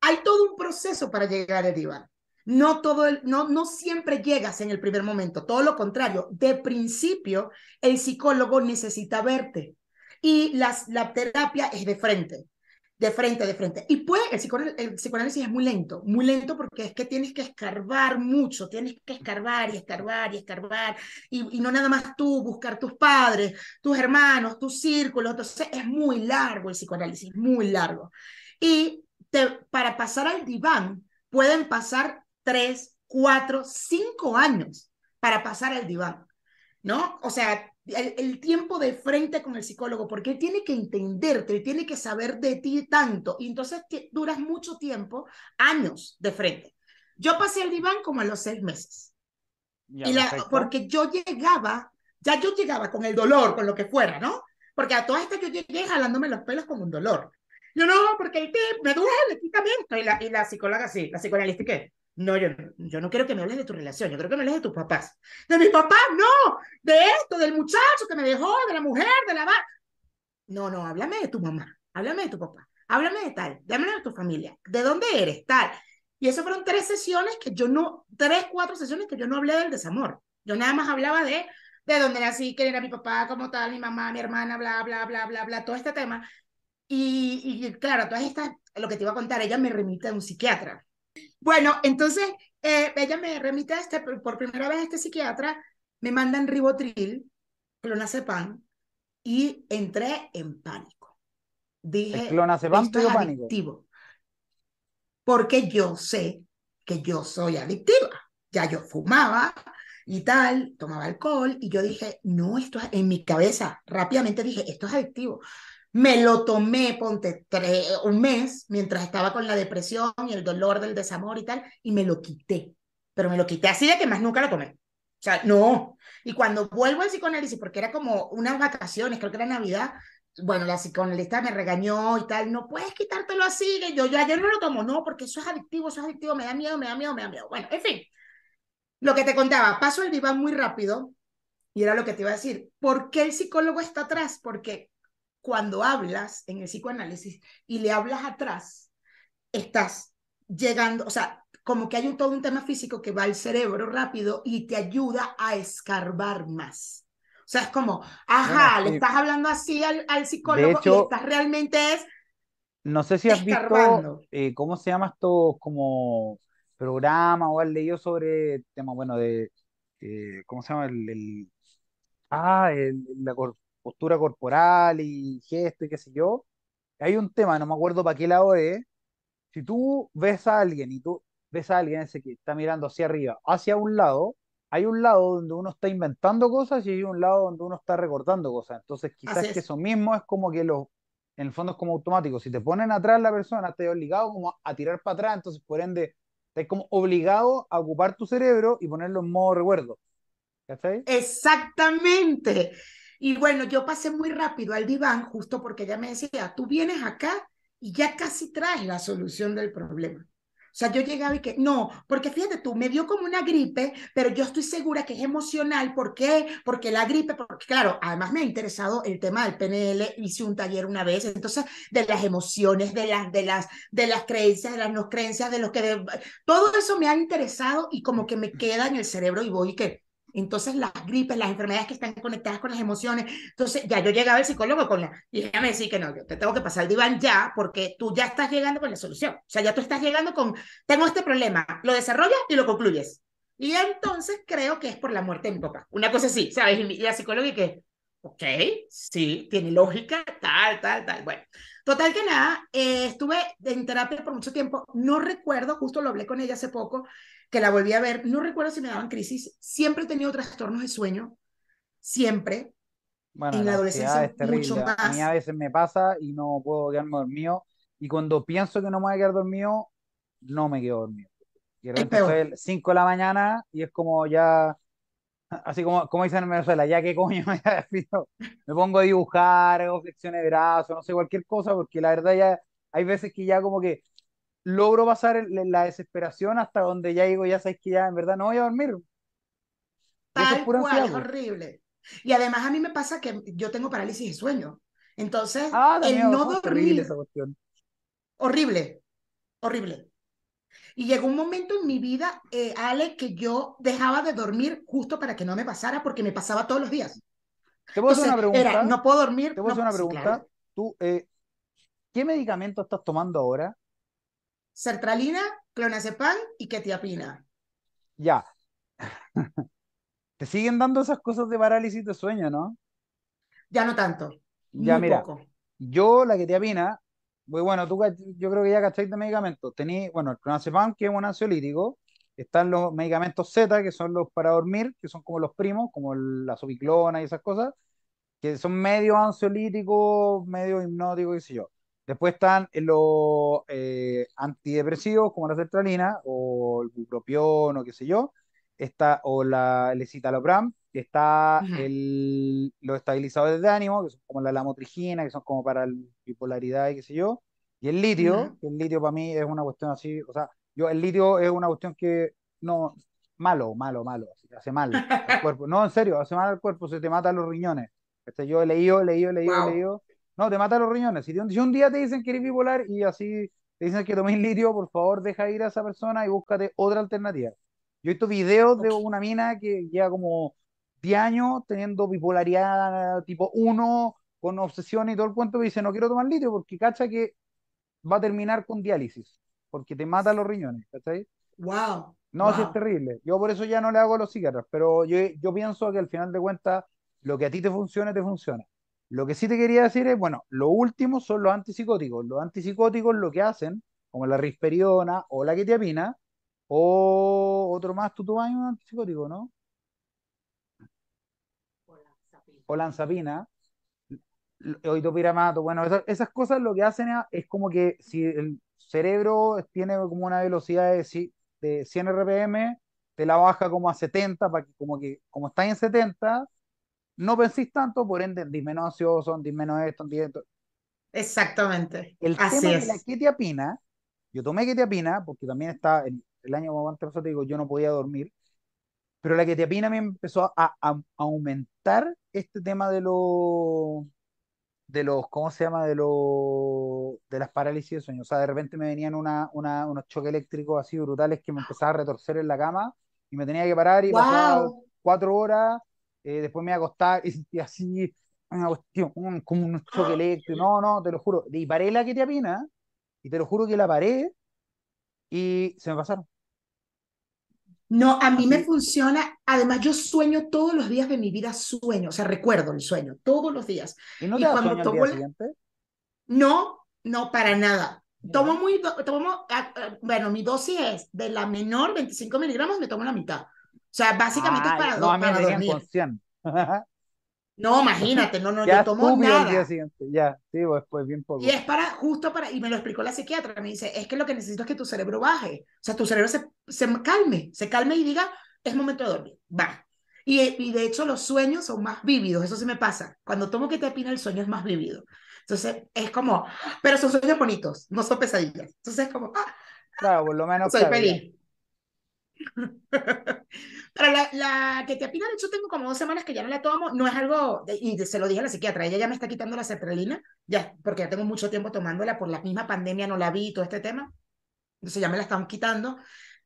[SPEAKER 2] Hay todo un proceso para llegar al diván. No, todo el, no, no siempre llegas en el primer momento, todo lo contrario. De principio, el psicólogo necesita verte y las, la terapia es de frente de frente, de frente. Y pues el, psicoanálisis es muy lento, muy lento porque es que tienes que escarbar mucho, tienes que escarbar y escarbar y escarbar, y, y no nada más tú, buscar tus padres, tus hermanos, tus círculos, entonces es muy largo el psicoanálisis, muy largo. Y te, para pasar al diván pueden pasar tres, cuatro, cinco años para pasar al diván. ¿no? O sea, el, tiempo de frente con el psicólogo, porque él tiene que entenderte, él tiene que saber de ti tanto, y entonces duras mucho tiempo, años de frente. Yo pasé el diván como a los seis meses. y la, porque yo llegaba, ya yo llegaba con el dolor, con lo que fuera, ¿no? Porque a todas estas yo llegué jalándome los pelos con un dolor. Yo no, porque el tip me duele, quítame esto. Y la, y la psicóloga sí, la psicoanalista, ¿qué? No, yo, yo no quiero que me hables de tu relación, yo quiero que me hables de tus papás. De mis papás, no, de esto, del muchacho que me dejó, de la mujer, de la... No, no, háblame de tu mamá, háblame de tu papá, háblame de tal, háblame de tu familia, de dónde eres, tal. Y eso fueron tres sesiones que yo no, tres, cuatro sesiones que yo no hablé del desamor. Yo nada más hablaba de de dónde nací, quién era mi papá, como tal, mi mamá, mi hermana, bla, bla, bla, bla, bla, todo este tema. Y, y claro, todas estas, lo que te iba a contar, ella me remite a un psiquiatra. Bueno, entonces eh, ella me remite a este, por primera vez a este psiquiatra, me mandan ribotril, clonazepam, y entré en pánico. Dije,
[SPEAKER 1] ¿El clonazepam esto es
[SPEAKER 2] adictivo. Porque yo sé que yo soy adictiva. Ya yo fumaba y tal, tomaba alcohol, y yo dije, no, esto es, en mi cabeza, rápidamente dije, esto es adictivo. Me lo tomé, ponte, un mes, mientras estaba con la depresión y el dolor del desamor y tal, y me lo quité. Pero me lo quité así de que más nunca lo tomé. O sea, no. Y cuando vuelvo al psicoanálisis, porque era como unas vacaciones, creo que era Navidad, bueno, la psicoanalista me regañó y tal, no puedes quitártelo así, yo, yo ayer no lo tomo, no, porque eso es adictivo, eso es adictivo, me da miedo, me da miedo, me da miedo. Bueno, en fin, lo que te contaba, paso el diván muy rápido y era lo que te iba a decir. ¿Por qué el psicólogo está atrás? Porque cuando hablas en el psicoanálisis y le hablas atrás, estás llegando, o sea, como que hay un, todo un tema físico que va al cerebro rápido y te ayuda a escarbar más. O sea, es como, ajá, le estás hablando así al, al psicólogo y estás realmente es...
[SPEAKER 1] No sé si has visto, eh, ¿cómo se llama esto? Como programa o has leído sobre temas, bueno, de, eh, ¿cómo se llama? El, ah, el, la, postura corporal y gesto y qué sé yo, hay un tema, no me acuerdo para qué lado es, si tú ves a alguien y tú ves a alguien ese que está mirando hacia arriba, hacia un lado, hay un lado donde uno está inventando cosas y hay un lado donde uno está recordando cosas. Entonces, quizás que eso mismo es como que lo, en el fondo es como automático. Si te ponen atrás la persona, te obligado como a tirar para atrás, entonces por ende, estás como obligado a ocupar tu cerebro y ponerlo en modo recuerdo.
[SPEAKER 2] ¿Cachai? Exactamente. Y bueno, yo pasé muy rápido al diván justo porque ella me decía, tú vienes acá y ya casi traes la solución del problema. O sea, yo llegaba y que, no, porque fíjate tú, me dio como una gripe, pero yo estoy segura que es emocional. ¿Por qué? Porque la gripe, porque claro, además me ha interesado el tema del PNL, hice un taller una vez, entonces, de las emociones, de las, de las, de las creencias, de las no creencias, de los que, todo eso me ha interesado y como que me queda en el cerebro y voy y que, entonces las gripes, las enfermedades que están conectadas con las emociones. Entonces ya yo llegaba al psicólogo con la... Y ella me decía que no, yo te tengo que pasar el diván ya porque tú ya estás llegando con la solución. O sea, ya tú estás llegando con, tengo este problema, lo desarrollas y lo concluyes. Y entonces creo que es por la muerte de mi papá. Una cosa así, ¿sabes? Y la psicóloga y que, ok, sí, tiene lógica, tal, tal, tal. Bueno, total que nada, eh, estuve en terapia por mucho tiempo. No recuerdo, justo lo hablé con ella hace poco, que la volví a ver, no recuerdo si me daban crisis, siempre he tenido trastornos de sueño, siempre.
[SPEAKER 1] Bueno, en la, adolescencia mucho más. A mí a veces me pasa y no puedo quedarme dormido y cuando pienso que no me voy a quedar dormido, no me quedo dormido. Y de repente 5 de la mañana y es como ya, así como, como dicen en Venezuela, ya que coño me me pongo a dibujar, hago flexiones de brazos, no sé, cualquier cosa, porque la verdad ya hay veces que ya como que logro pasar la desesperación hasta donde ya digo, ya sabes que ya en verdad no voy a dormir.
[SPEAKER 2] Tal cual, es horrible. Y además a mí me pasa que yo tengo parálisis de sueño. Entonces, ah, el no dormir... Esa cuestión. Horrible, horrible. Y llegó un momento en mi vida, eh, Ale, que yo dejaba de dormir justo para que no me pasara, porque me pasaba todos los días.
[SPEAKER 1] Te puedo hacer una pregunta.
[SPEAKER 2] no puedo dormir.
[SPEAKER 1] Te puedo hacer una pregunta. Tú, eh, ¿qué medicamento estás tomando ahora?
[SPEAKER 2] Sertralina, clonazepam y ketiapina.
[SPEAKER 1] Ya. Te siguen dando esas cosas de parálisis de sueño, ¿no?
[SPEAKER 2] Ya no tanto.
[SPEAKER 1] Ya, mira. Yo la ketiapina, pues bueno, tú yo creo que ya cacháis de medicamentos. Tení, bueno, el clonazepam, que es un ansiolítico, están los medicamentos Z, que son los para dormir, que son como los primos, como la soviclona y esas cosas, que son medio ansiolíticos, medio hipnóticos, qué sé yo. Después están los eh, antidepresivos, como la sertralina, o el bupropión, o qué sé yo, está, o la, el escitalopram, está el, los estabilizadores de ánimo, que son como la lamotrigina, que son como para la bipolaridad y qué sé yo, y el litio, que el litio para mí es una cuestión así, o sea, yo el litio es una cuestión que no, malo, malo, malo, hace mal al cuerpo. No, en serio, hace mal al cuerpo, se te mata los riñones. Este, yo he leído, leído, leído, leído. No, te mata los riñones. Si, un día te dicen que eres bipolar y así te dicen que tomes litio, por favor, deja ir a esa persona y búscate otra alternativa. Yo he visto videos de una mina que lleva como 10 años teniendo bipolaridad tipo 1, con obsesión y todo el cuento, y dice, no quiero tomar litio porque cacha que va a terminar con diálisis, porque te mata los riñones, ¿cachai?
[SPEAKER 2] Wow.
[SPEAKER 1] No, sí es terrible. Yo por eso ya no le hago los psiquiatras, pero yo, yo pienso que al final de cuentas, lo que a ti te funcione, te funciona. Lo que sí te quería decir es, bueno, lo último son los antipsicóticos. Los antipsicóticos lo que hacen, como la risperiona o la quetiapina, o otro más, tú tomas un antipsicótico, ¿no? O lanzapina oitopiramato, bueno, esas, cosas lo que hacen es, como que si el cerebro tiene como una velocidad de, de 100 RPM, te la baja como a 70, para que como que como está en 70, no pensís tanto, por ende, dis menos ansioso, dis menos esto, dis esto.
[SPEAKER 2] Exactamente.
[SPEAKER 1] El tema de la ketiapina, yo tomé ketiapina, porque también está, el, el año antes te digo, yo no podía dormir, pero la ketiapina me empezó a, a aumentar este tema de los de los, ¿cómo se llama? De los, de las parálisis de sueño. O sea, de repente me venían una, una, unos choques eléctricos así brutales que me empezaba a retorcer en la cama y me tenía que parar y pasar cuatro horas, eh, después me iba a acostar y sentía así una cuestión, como un choque eléctrico. No, no, te lo juro. Y paré la que te apina y te lo juro que la paré y se me pasaron.
[SPEAKER 2] No, a mí me funciona. Además, yo sueño todos los días de mi vida, sueño, o sea, recuerdo el sueño, todos los días.
[SPEAKER 1] ¿Y no te da cuando sueño tomo día siguiente?
[SPEAKER 2] No, no, para nada. Tomo muy, tomo, ah, ah, bueno, mi dosis es de la menor, 25 miligramos, me tomo la mitad. O sea, básicamente es para, no, a mí para dormir. No, imagínate, no, no, yo tomo nada. El día siguiente.
[SPEAKER 1] Ya, sí, pues, pues bien poco.
[SPEAKER 2] Y es para, justo para, y me lo explicó la psiquiatra, me dice, es que lo que necesito es que tu cerebro baje, o sea, tu cerebro se, se calme, se calme y diga, es momento de dormir, va. Y, y de hecho los sueños son más vívidos, eso sí me pasa. Cuando tomo que te el sueño es más vívido. Entonces es como, pero son sueños bonitos, no son pesadillas. Entonces es como, ah,
[SPEAKER 1] claro, por lo menos.
[SPEAKER 2] Soy feliz. Pero la, la que te apina, de hecho, tengo como dos semanas que ya no la tomo. No es algo, y se lo dije a la psiquiatra, ella ya me está quitando la sertralina, ya, porque ya tengo mucho tiempo tomándola por la misma pandemia, no la vi todo este tema. Entonces ya me la están quitando.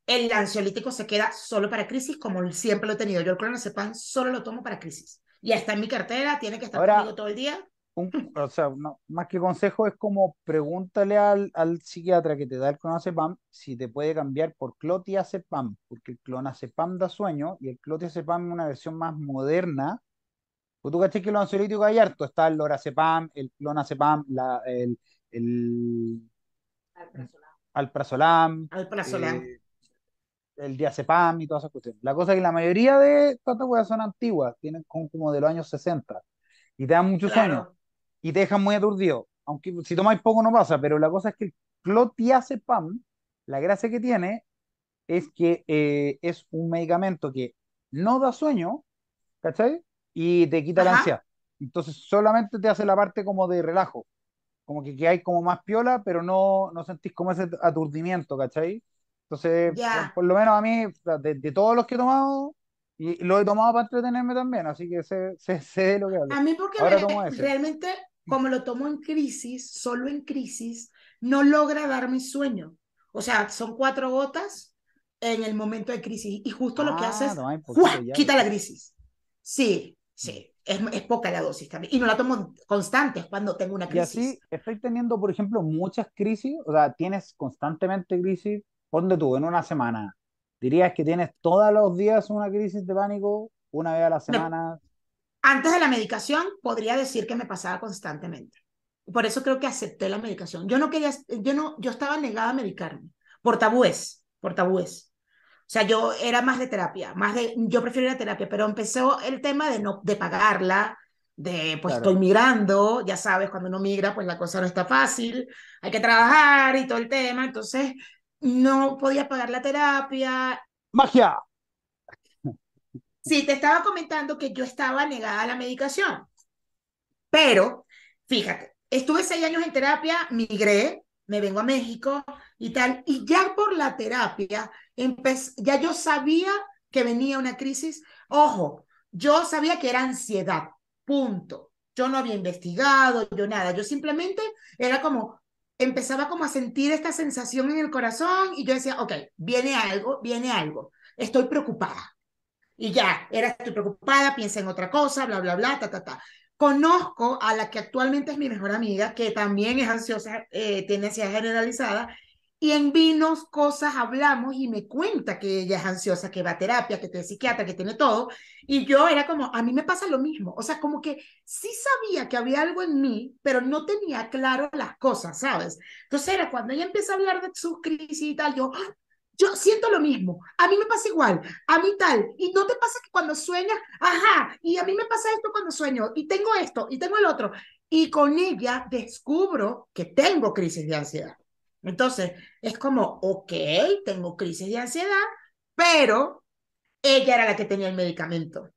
[SPEAKER 2] El ansiolítico se queda solo para crisis, como siempre lo he tenido. Yo el clonazepam solo lo tomo para crisis. Ya está en mi cartera, tiene que estar conmigo todo el día
[SPEAKER 1] o sea, más que consejo es como pregúntale al, al, psiquiatra que te da el clonazepam si te puede cambiar por clotiazepam, porque el clonazepam da sueño y el clotiazepam es una versión más moderna. Pues tú caché que los ansiolíticos hay harto, está el lorazepam, el clonazepam, la, el, el alprazolam,
[SPEAKER 2] alprazolam. Eh,
[SPEAKER 1] el diazepam y todas esas cuestiones. La cosa es que la mayoría de estas cosas son antiguas, tienen como, de los años 60 y te dan muchos sueños y te dejan muy aturdido. Aunque si tomáis poco no pasa, pero la cosa es que el clotiazepam, la gracia que tiene es que eh, es un medicamento que no da sueño, ¿cachai? Y te quita la ansiedad. Entonces solamente te hace la parte como de relajo, como que, que hay como más piola, pero no, no sentís como ese aturdimiento, ¿cachai? Entonces, por, lo menos a mí, de, de, todos los que he tomado, y lo he tomado para entretenerme también, así que sé, sé, sé lo que hablo.
[SPEAKER 2] A mí porque realmente como lo tomo en crisis, solo en crisis, no logra dar mi sueño. O sea, son cuatro gotas en el momento de crisis y justo lo que hace es, ah, quita la crisis. Sí, sí, es, es, poca la dosis también. Y no la tomo constante, es cuando tengo una crisis.
[SPEAKER 1] Y así estoy teniendo, por ejemplo, muchas crisis, o sea, tienes constantemente crisis, ponte tú, en una semana. ¿Dirías que tienes todos los días una crisis de pánico, una vez a la semana?
[SPEAKER 2] Antes de la medicación, podría decir que me pasaba constantemente. Por eso creo que acepté la medicación. Yo no quería, yo no, yo estaba negada a medicarme por tabúes, por tabúes. O sea, yo era más de terapia, más de, yo prefiero la terapia, pero empezó el tema de no, de pagarla, de pues estoy migrando, ya sabes, cuando uno migra, pues la cosa no está fácil, hay que trabajar y todo el tema, entonces no podía pagar la terapia.
[SPEAKER 1] ¡Magia!
[SPEAKER 2] Sí, te estaba comentando que yo estaba negada a la medicación, pero fíjate, estuve seis años en terapia, migré, me vengo a México y tal, y ya por la terapia, ya yo sabía que venía una crisis, ojo, yo sabía que era ansiedad, punto. Yo no había investigado, yo nada, yo simplemente era como, empezaba como a sentir esta sensación en el corazón y yo decía, ok, viene algo, viene algo, estoy preocupada. Y ya, era, estoy preocupada, piensa en otra cosa, bla, bla, bla, ta, ta, ta. Conozco a la que actualmente es mi mejor amiga, que también es ansiosa, eh, tiene ansiedad generalizada, y en vinos, cosas, hablamos y me cuenta que ella es ansiosa, que va a terapia, que tiene psiquiatra, que tiene todo. Y yo era como, a mí me pasa lo mismo. O sea, como que sí sabía que había algo en mí, pero no tenía claro las cosas, ¿sabes? Entonces era cuando ella empieza a hablar de sus crisis y tal, yo. Yo siento lo mismo. A mí me pasa igual, a mí tal. Y no te pasa que cuando sueñas, ajá, y a mí me pasa esto cuando sueño, y tengo esto, y tengo el otro. Y con ella descubro que tengo crisis de ansiedad. Entonces, es como, ok, tengo crisis de ansiedad, pero ella era la que tenía el medicamento.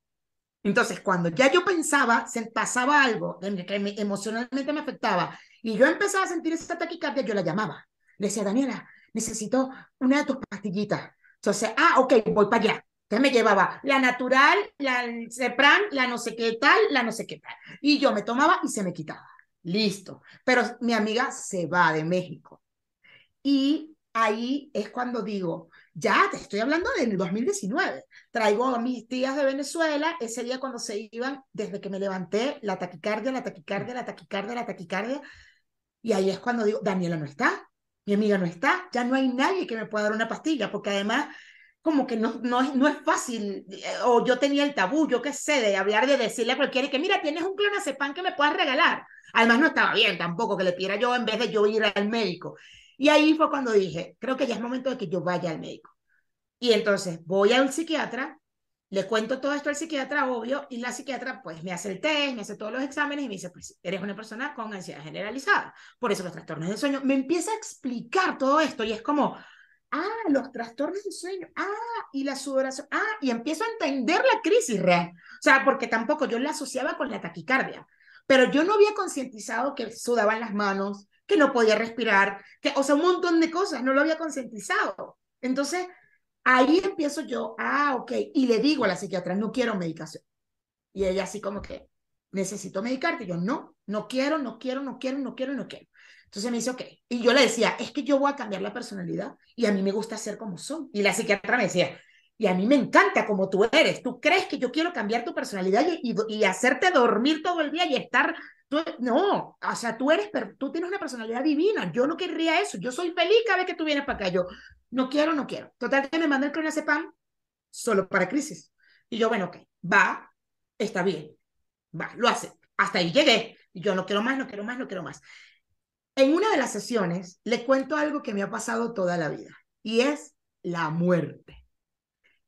[SPEAKER 2] Entonces, cuando ya yo pensaba, se pasaba algo que emocionalmente me afectaba y yo empezaba a sentir esa taquicardia, yo la llamaba. Le decía, Daniela, necesito una de tus pastillitas. Entonces, ah, ok, voy para allá. Entonces me llevaba la natural, la Cepran, la no sé qué tal, la no sé qué tal. Y yo me tomaba y se me quitaba. Listo. Pero mi amiga se va de México. Y ahí es cuando digo, ya te estoy hablando del 2019. Traigo a mis tías de Venezuela, ese día cuando se iban, desde que me levanté, la taquicardia, la taquicardia, la taquicardia, la taquicardia. Y ahí es cuando digo, Daniela no está, mi amiga no está, ya no hay nadie que me pueda dar una pastilla, porque además como que no, no, es, no es fácil, eh, o yo tenía el tabú, yo qué sé, de hablar, de decirle a cualquiera que, mira, tienes un clonazepam que me puedas regalar. Además no estaba bien tampoco que le pidiera yo en vez de yo ir al médico. Y ahí fue cuando dije, creo que ya es momento de que yo vaya al médico. Y entonces voy a un psiquiatra, le cuento todo esto al psiquiatra, obvio, y la psiquiatra pues me hace el test, me hace todos los exámenes y me dice, pues eres una persona con ansiedad generalizada. Por eso los trastornos del sueño. Me empieza a explicar todo esto y es como, ah, los trastornos del sueño, ah, y la sudoración, ah, y empiezo a entender la crisis real. O sea, porque tampoco yo la asociaba con la taquicardia, pero yo no había concientizado que sudaban las manos, que no podía respirar, que, o sea, un montón de cosas, no lo había concientizado. Entonces, ahí empiezo yo, ah, ok, y le digo a la psiquiatra, no quiero medicación. Y ella así como que, necesito medicarte. Y yo, no, no quiero, no quiero, no quiero, no quiero, no quiero. Entonces me dice, ok. Y yo le decía, es que yo voy a cambiar la personalidad y a mí me gusta ser como son. Y la psiquiatra me decía, y a mí me encanta como tú eres. ¿Tú crees que yo quiero cambiar tu personalidad y, y hacerte dormir todo el día y estar no, o sea, tú eres, tú tienes una personalidad divina. Yo no querría eso. Yo soy feliz cada vez que tú vienes para acá. Yo no quiero, no quiero. Total que me manda el clonazepam solo para crisis. Y yo, bueno, ok, va, está bien, va, lo hace. Hasta ahí llegué. Yo no quiero más, no quiero más, no quiero más. En una de las sesiones le cuento algo que me ha pasado toda la vida y es la muerte.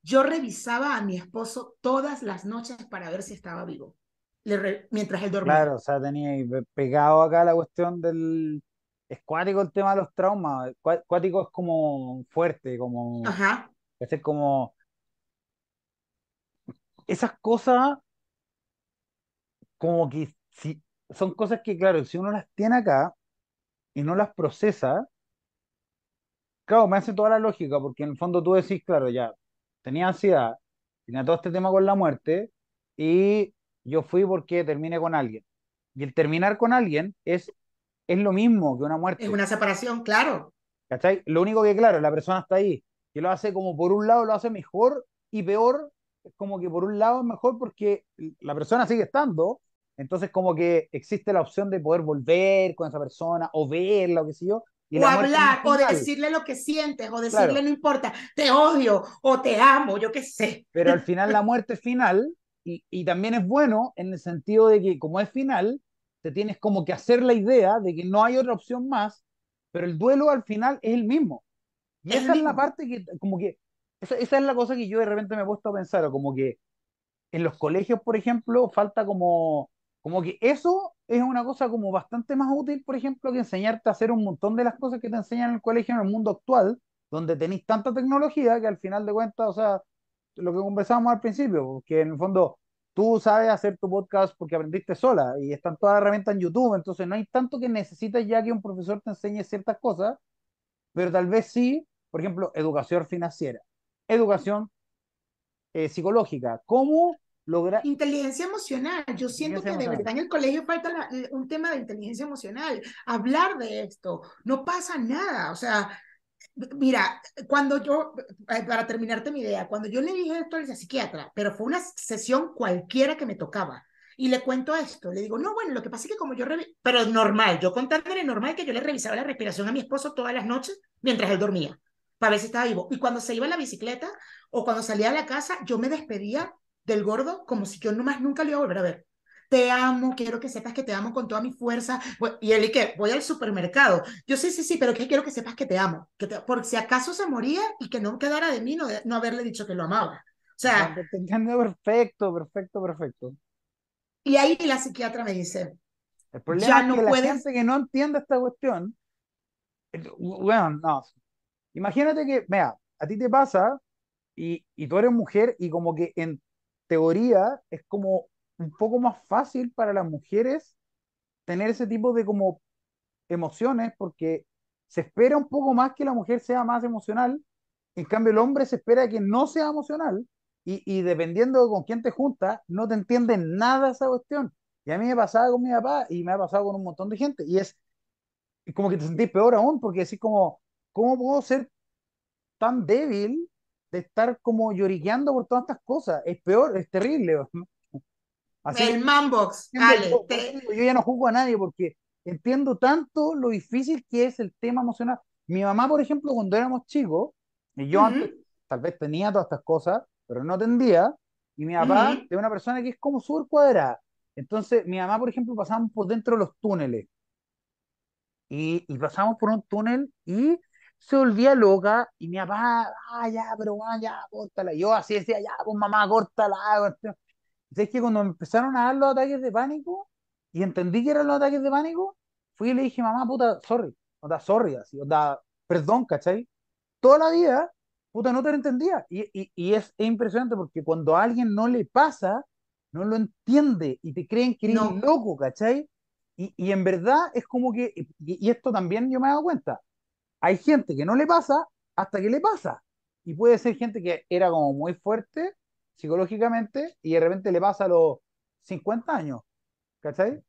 [SPEAKER 2] Yo revisaba a mi esposo todas las noches para ver si estaba vivo mientras él dormía.
[SPEAKER 1] Claro, o sea, tenía pegado acá la cuestión del... Es cuático el tema de los traumas. Cuático es como fuerte, como...
[SPEAKER 2] Ajá.
[SPEAKER 1] Es como... Esas cosas, como que si, son cosas que, claro, si uno las tiene acá y no las procesa, claro, me hace toda la lógica, porque en el fondo tú decís, claro, ya, tenía ansiedad, tenía todo este tema con la muerte, y yo fui porque terminé con alguien. Y el terminar con alguien es, es lo mismo que una muerte.
[SPEAKER 2] Es una separación, claro.
[SPEAKER 1] ¿Cachai? Lo único que, claro, la persona está ahí. Y lo hace como por un lado lo hace mejor y peor. Es como que por un lado es mejor porque la persona sigue estando. Entonces como que existe la opción de poder volver con esa persona o verla o qué sé yo.
[SPEAKER 2] o hablar, o decirle lo que sientes, o decirle no importa, te odio o te amo, yo qué sé.
[SPEAKER 1] Pero al final la muerte final y, también es bueno en el sentido de que como es final, te tienes como que hacer la idea de que no hay otra opción más, pero el duelo al final es el mismo. Y esa es la parte que como que esa, esa es la cosa que yo de repente me he puesto a pensar, o como que en los colegios, por ejemplo, falta como, como que eso es una cosa como bastante más útil, por ejemplo, que enseñarte a hacer un montón de las cosas que te enseñan en el colegio en el mundo actual, donde tenéis tanta tecnología que al final de cuentas, o sea, lo que conversábamos al principio, que en el fondo tú sabes hacer tu podcast porque aprendiste sola y están todas las herramientas en YouTube, entonces no hay tanto que necesites ya que un profesor te enseñe ciertas cosas, pero tal vez sí, por ejemplo, educación financiera, educación eh, psicológica, cómo lograr...
[SPEAKER 2] Inteligencia emocional. Yo siento que de verdad en el colegio falta un tema de inteligencia emocional. Hablar de esto, no pasa nada. O sea, mira, cuando yo, eh, para terminarte mi idea, cuando yo le dije esto al psiquiatra, pero fue una sesión cualquiera que me tocaba. Y le cuento esto, le digo, no, bueno, lo que pasa es que como yo, pero normal, yo contándole normal que yo le revisaba la respiración a mi esposo todas las noches mientras él dormía para ver si estaba vivo. Y cuando se iba a la bicicleta o cuando salía a la casa, yo me despedía del gordo como si yo nomás nunca lo iba a volver a ver. Te amo, quiero que sepas que te amo con toda mi fuerza. Y él, ¿y qué? Voy al supermercado. Yo sí, sí, sí, pero que quiero que sepas que te amo. Que te, por si acaso se moría y que no quedara de mí no, no haberle dicho que lo amaba. O sea.
[SPEAKER 1] Perfecto, perfecto, perfecto.
[SPEAKER 2] Y ahí la psiquiatra me dice.
[SPEAKER 1] El problema ya es no que la gente que no entiende esta cuestión. Bueno, no, Imagínate que, vea, a ti te pasa y, y tú eres mujer y como que en teoría es como un poco más fácil para las mujeres tener ese tipo de como emociones porque se espera un poco más que la mujer sea más emocional, en cambio el hombre se espera que no sea emocional y, y dependiendo de con quién te juntas, no te entiende nada esa cuestión. Y a mí me pasaba con mi papá y me ha pasado con un montón de gente y es como que te sentís peor aún porque así como ¿cómo puedo ser tan débil de estar como lloriqueando por todas estas cosas? Es peor, es terrible.
[SPEAKER 2] El manbox,
[SPEAKER 1] Yo ya no juzgo a nadie porque entiendo tanto lo difícil que es el tema emocional. Mi mamá, por ejemplo, cuando éramos chicos, y yo antes tal vez tenía todas estas cosas, pero no tendía, y mi papá es una persona que es como súper cuadrada. Entonces, mi mamá, por ejemplo, pasábamos por dentro de los túneles. Y, y pasamos por un túnel y se volvía loca y mi papá, ah, ya, pero bueno, ya, córtala. yo así decía, ya, pues mamá, córtala. Es que cuando me empezaron a dar los ataques de pánico y entendí que eran los ataques de pánico, fui y le dije, mamá, puta, sorry, o sea, sorry, así, o sea, perdón, ¿cachai? Toda la vida, puta, no te lo entendía. Y, y, y es, impresionante porque cuando a alguien no le pasa, no lo entiende y te creen que eres loco, ¿cachai? Y, y, en verdad es como que, y, y, esto también yo me he dado cuenta, hay gente que no le pasa hasta que le pasa. Y puede ser gente que era como muy fuerte psicológicamente y de repente le pasa a los 50 años. ¿Cachai?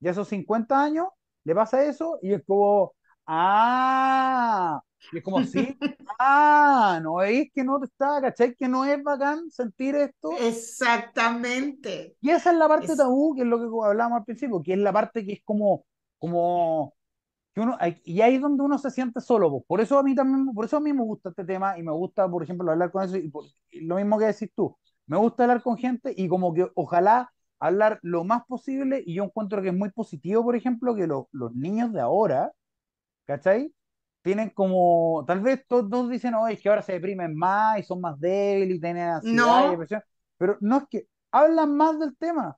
[SPEAKER 1] Y a esos 50 años le pasa eso y es como, ah, y es como, sí, ah, no veis que no te está, ¿cachai? Que no es bacán sentir esto.
[SPEAKER 2] Exactamente.
[SPEAKER 1] Y esa es la parte tabú, que es lo que hablábamos al principio, que es la parte que es como, como y ahí es donde uno se siente solo. Por eso a mí también, por eso a mí me gusta este tema y me gusta, por ejemplo, hablar con eso y, lo mismo que decís tú. Me gusta hablar con gente y como que ojalá hablar lo más posible y yo encuentro que es muy positivo, por ejemplo, que los niños de ahora, ¿cachai? Tienen como, tal vez todos, dicen, oye, es que ahora se deprimen más y son más débiles y tienen ansiedad y depresión, pero no es que hablan más del tema.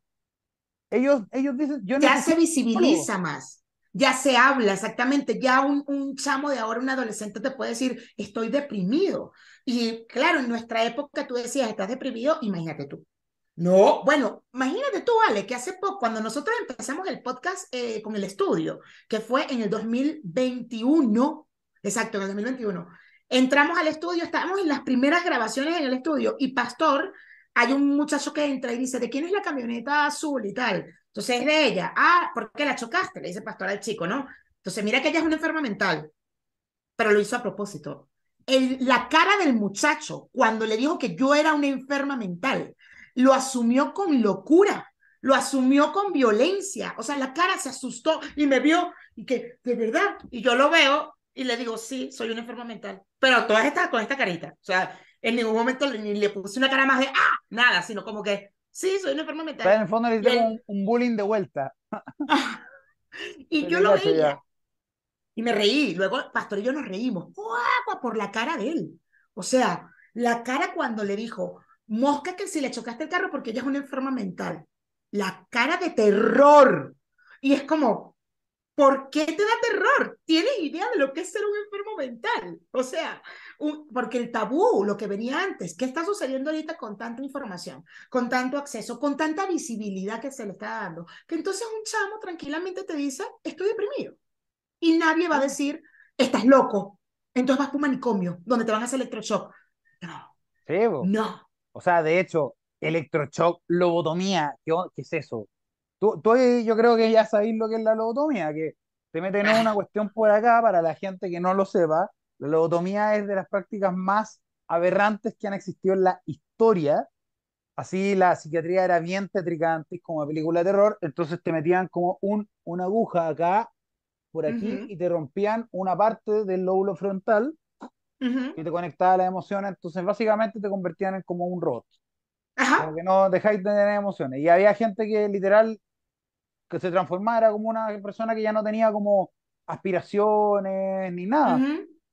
[SPEAKER 1] Ellos, ellos dicen, yo
[SPEAKER 2] Ya se visibiliza más ya se habla exactamente, ya un, un, chamo de ahora, un adolescente te puede decir, estoy deprimido. Y claro, en nuestra época tú decías, estás deprimido, imagínate tú. No, bueno, imagínate tú, Ale, que hace poco, cuando nosotros empezamos el podcast eh, con el estudio, que fue en el 2021, exacto, en el 2021, entramos al estudio, estábamos en las primeras grabaciones en el estudio y Pastor, hay un muchacho que entra y dice, ¿de quién es la camioneta azul y tal? Entonces es de ella. Ah, ¿por qué la chocaste? Le dice pastor al chico, ¿no? Entonces mira que ella es una enferma mental, pero lo hizo a propósito. El, la cara del muchacho cuando le dijo que yo era una enferma mental, lo asumió con locura, lo asumió con violencia. O sea, la cara se asustó y me vio y que, de verdad, y yo lo veo y le digo, sí, soy una enferma mental. Pero todas estas con esta carita. O sea, en ningún momento ni le puse una cara más de, ah, nada, sino como que, Sí, soy una enferma mental.
[SPEAKER 1] en el fondo le un, un, bullying de vuelta.
[SPEAKER 2] y yo lo veía. Y me reí. Luego Pastor y yo nos reímos. ¡Guau! Por la cara de él. O sea, La cara cuando le dijo, mosca que si le chocaste el carro porque ella es una enferma mental. La cara de terror. Y es como, ¿por qué te da terror? ¿Tienes idea de lo que es ser un enfermo mental? O sea, porque el tabú, lo que venía antes, ¿qué está sucediendo ahorita con tanta información, con tanto acceso, con tanta visibilidad que se le está dando? Que entonces un chamo tranquilamente te dice, estoy deprimido. Y nadie va a decir, estás loco. Entonces vas a un manicomio donde te van a hacer electroshock. No.
[SPEAKER 1] no. O sea, de hecho, electroshock, lobotomía, ¿qué, qué es eso? Tú, tú, yo creo que ya sabéis lo que es la lobotomía, que te meten en una cuestión por acá para la gente que no lo sepa. La lobotomía es de las prácticas más aberrantes que han existido en la historia. Así la psiquiatría era bien tétrica antes como película de terror, entonces te metían como un, una aguja acá por aquí y te rompían una parte del lóbulo frontal y te conectaba a las emociones. Entonces, básicamente te convertían en como un robot. Como que no dejáis de tener emociones. Y había gente que literal que se transformara como una persona que ya no tenía como aspiraciones ni nada.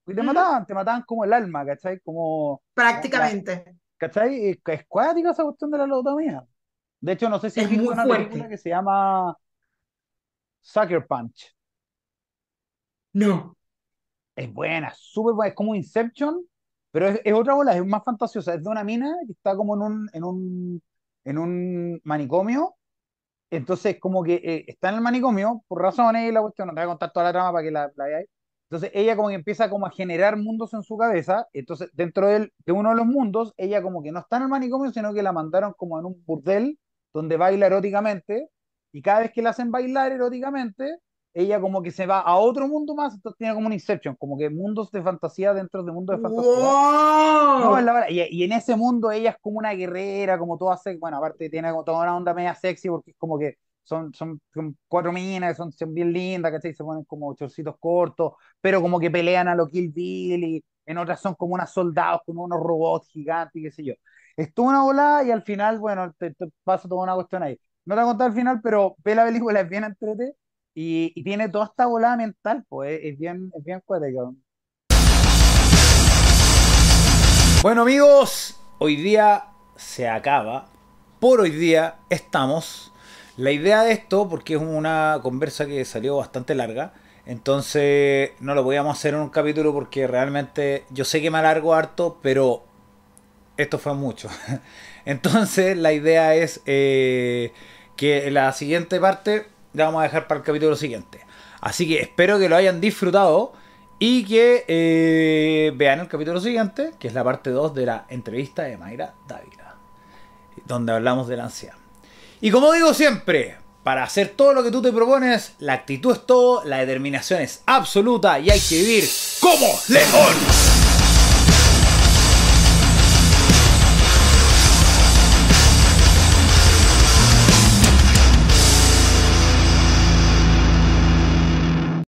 [SPEAKER 1] Y te mataban, te mataban como el alma, ¿cachai? Como.
[SPEAKER 2] Prácticamente.
[SPEAKER 1] ¿Cachai? Es cuática esa cuestión de la lobotomía. De hecho, no sé si es una película que se llama Sucker Punch.
[SPEAKER 2] No.
[SPEAKER 1] Es buena, súper buena, es como Inception, pero es, otra bola, es más fantasiosa, es de una mina que está como en un, en un, en un manicomio, entonces como que eh, está en el manicomio por razones y la cuestión, no te voy a contar toda la trama para que la, veáis, entonces ella como que empieza como a generar mundos en su cabeza, entonces dentro de, de uno de los mundos, ella como que no está en el manicomio, sino que la mandaron como en un burdel donde baila eróticamente, y cada vez que la hacen bailar eróticamente, ella como que se va a otro mundo más, entonces tiene como un Inception, como que mundos de fantasía dentro de mundos de fantasía. y, en ese mundo ella es como una guerrera, como todo hace, bueno, aparte tiene como toda una onda media sexy, porque es como que son, son, cuatro minas, son, son bien lindas, ¿cachai? Se ponen como chorcitos cortos, pero como que pelean a lo Kill Bill, y en otras son como unas soldados, como unos robots gigantes, qué sé yo. Estuvo una volada y al final, bueno, te, pasa toda una cuestión ahí. No te voy a contar el final, pero ve la película, es bien entrete y, tiene toda esta volada mental, pues es bien, es bien. Bueno amigos, hoy día se acaba. Por hoy día estamos. La idea de esto, porque es una conversa que salió bastante larga, entonces no lo podíamos hacer en un capítulo porque realmente yo sé que me alargo harto, pero esto fue mucho. Entonces la idea es eh, que la siguiente parte la vamos a dejar para el capítulo siguiente. Así que espero que lo hayan disfrutado y que eh, vean el capítulo siguiente, que es la parte 2 de la entrevista de Mayra Dávila, donde hablamos del anciano. Y como digo siempre, para hacer todo lo que tú te propones, la actitud es todo, la determinación es absoluta y hay que vivir como león.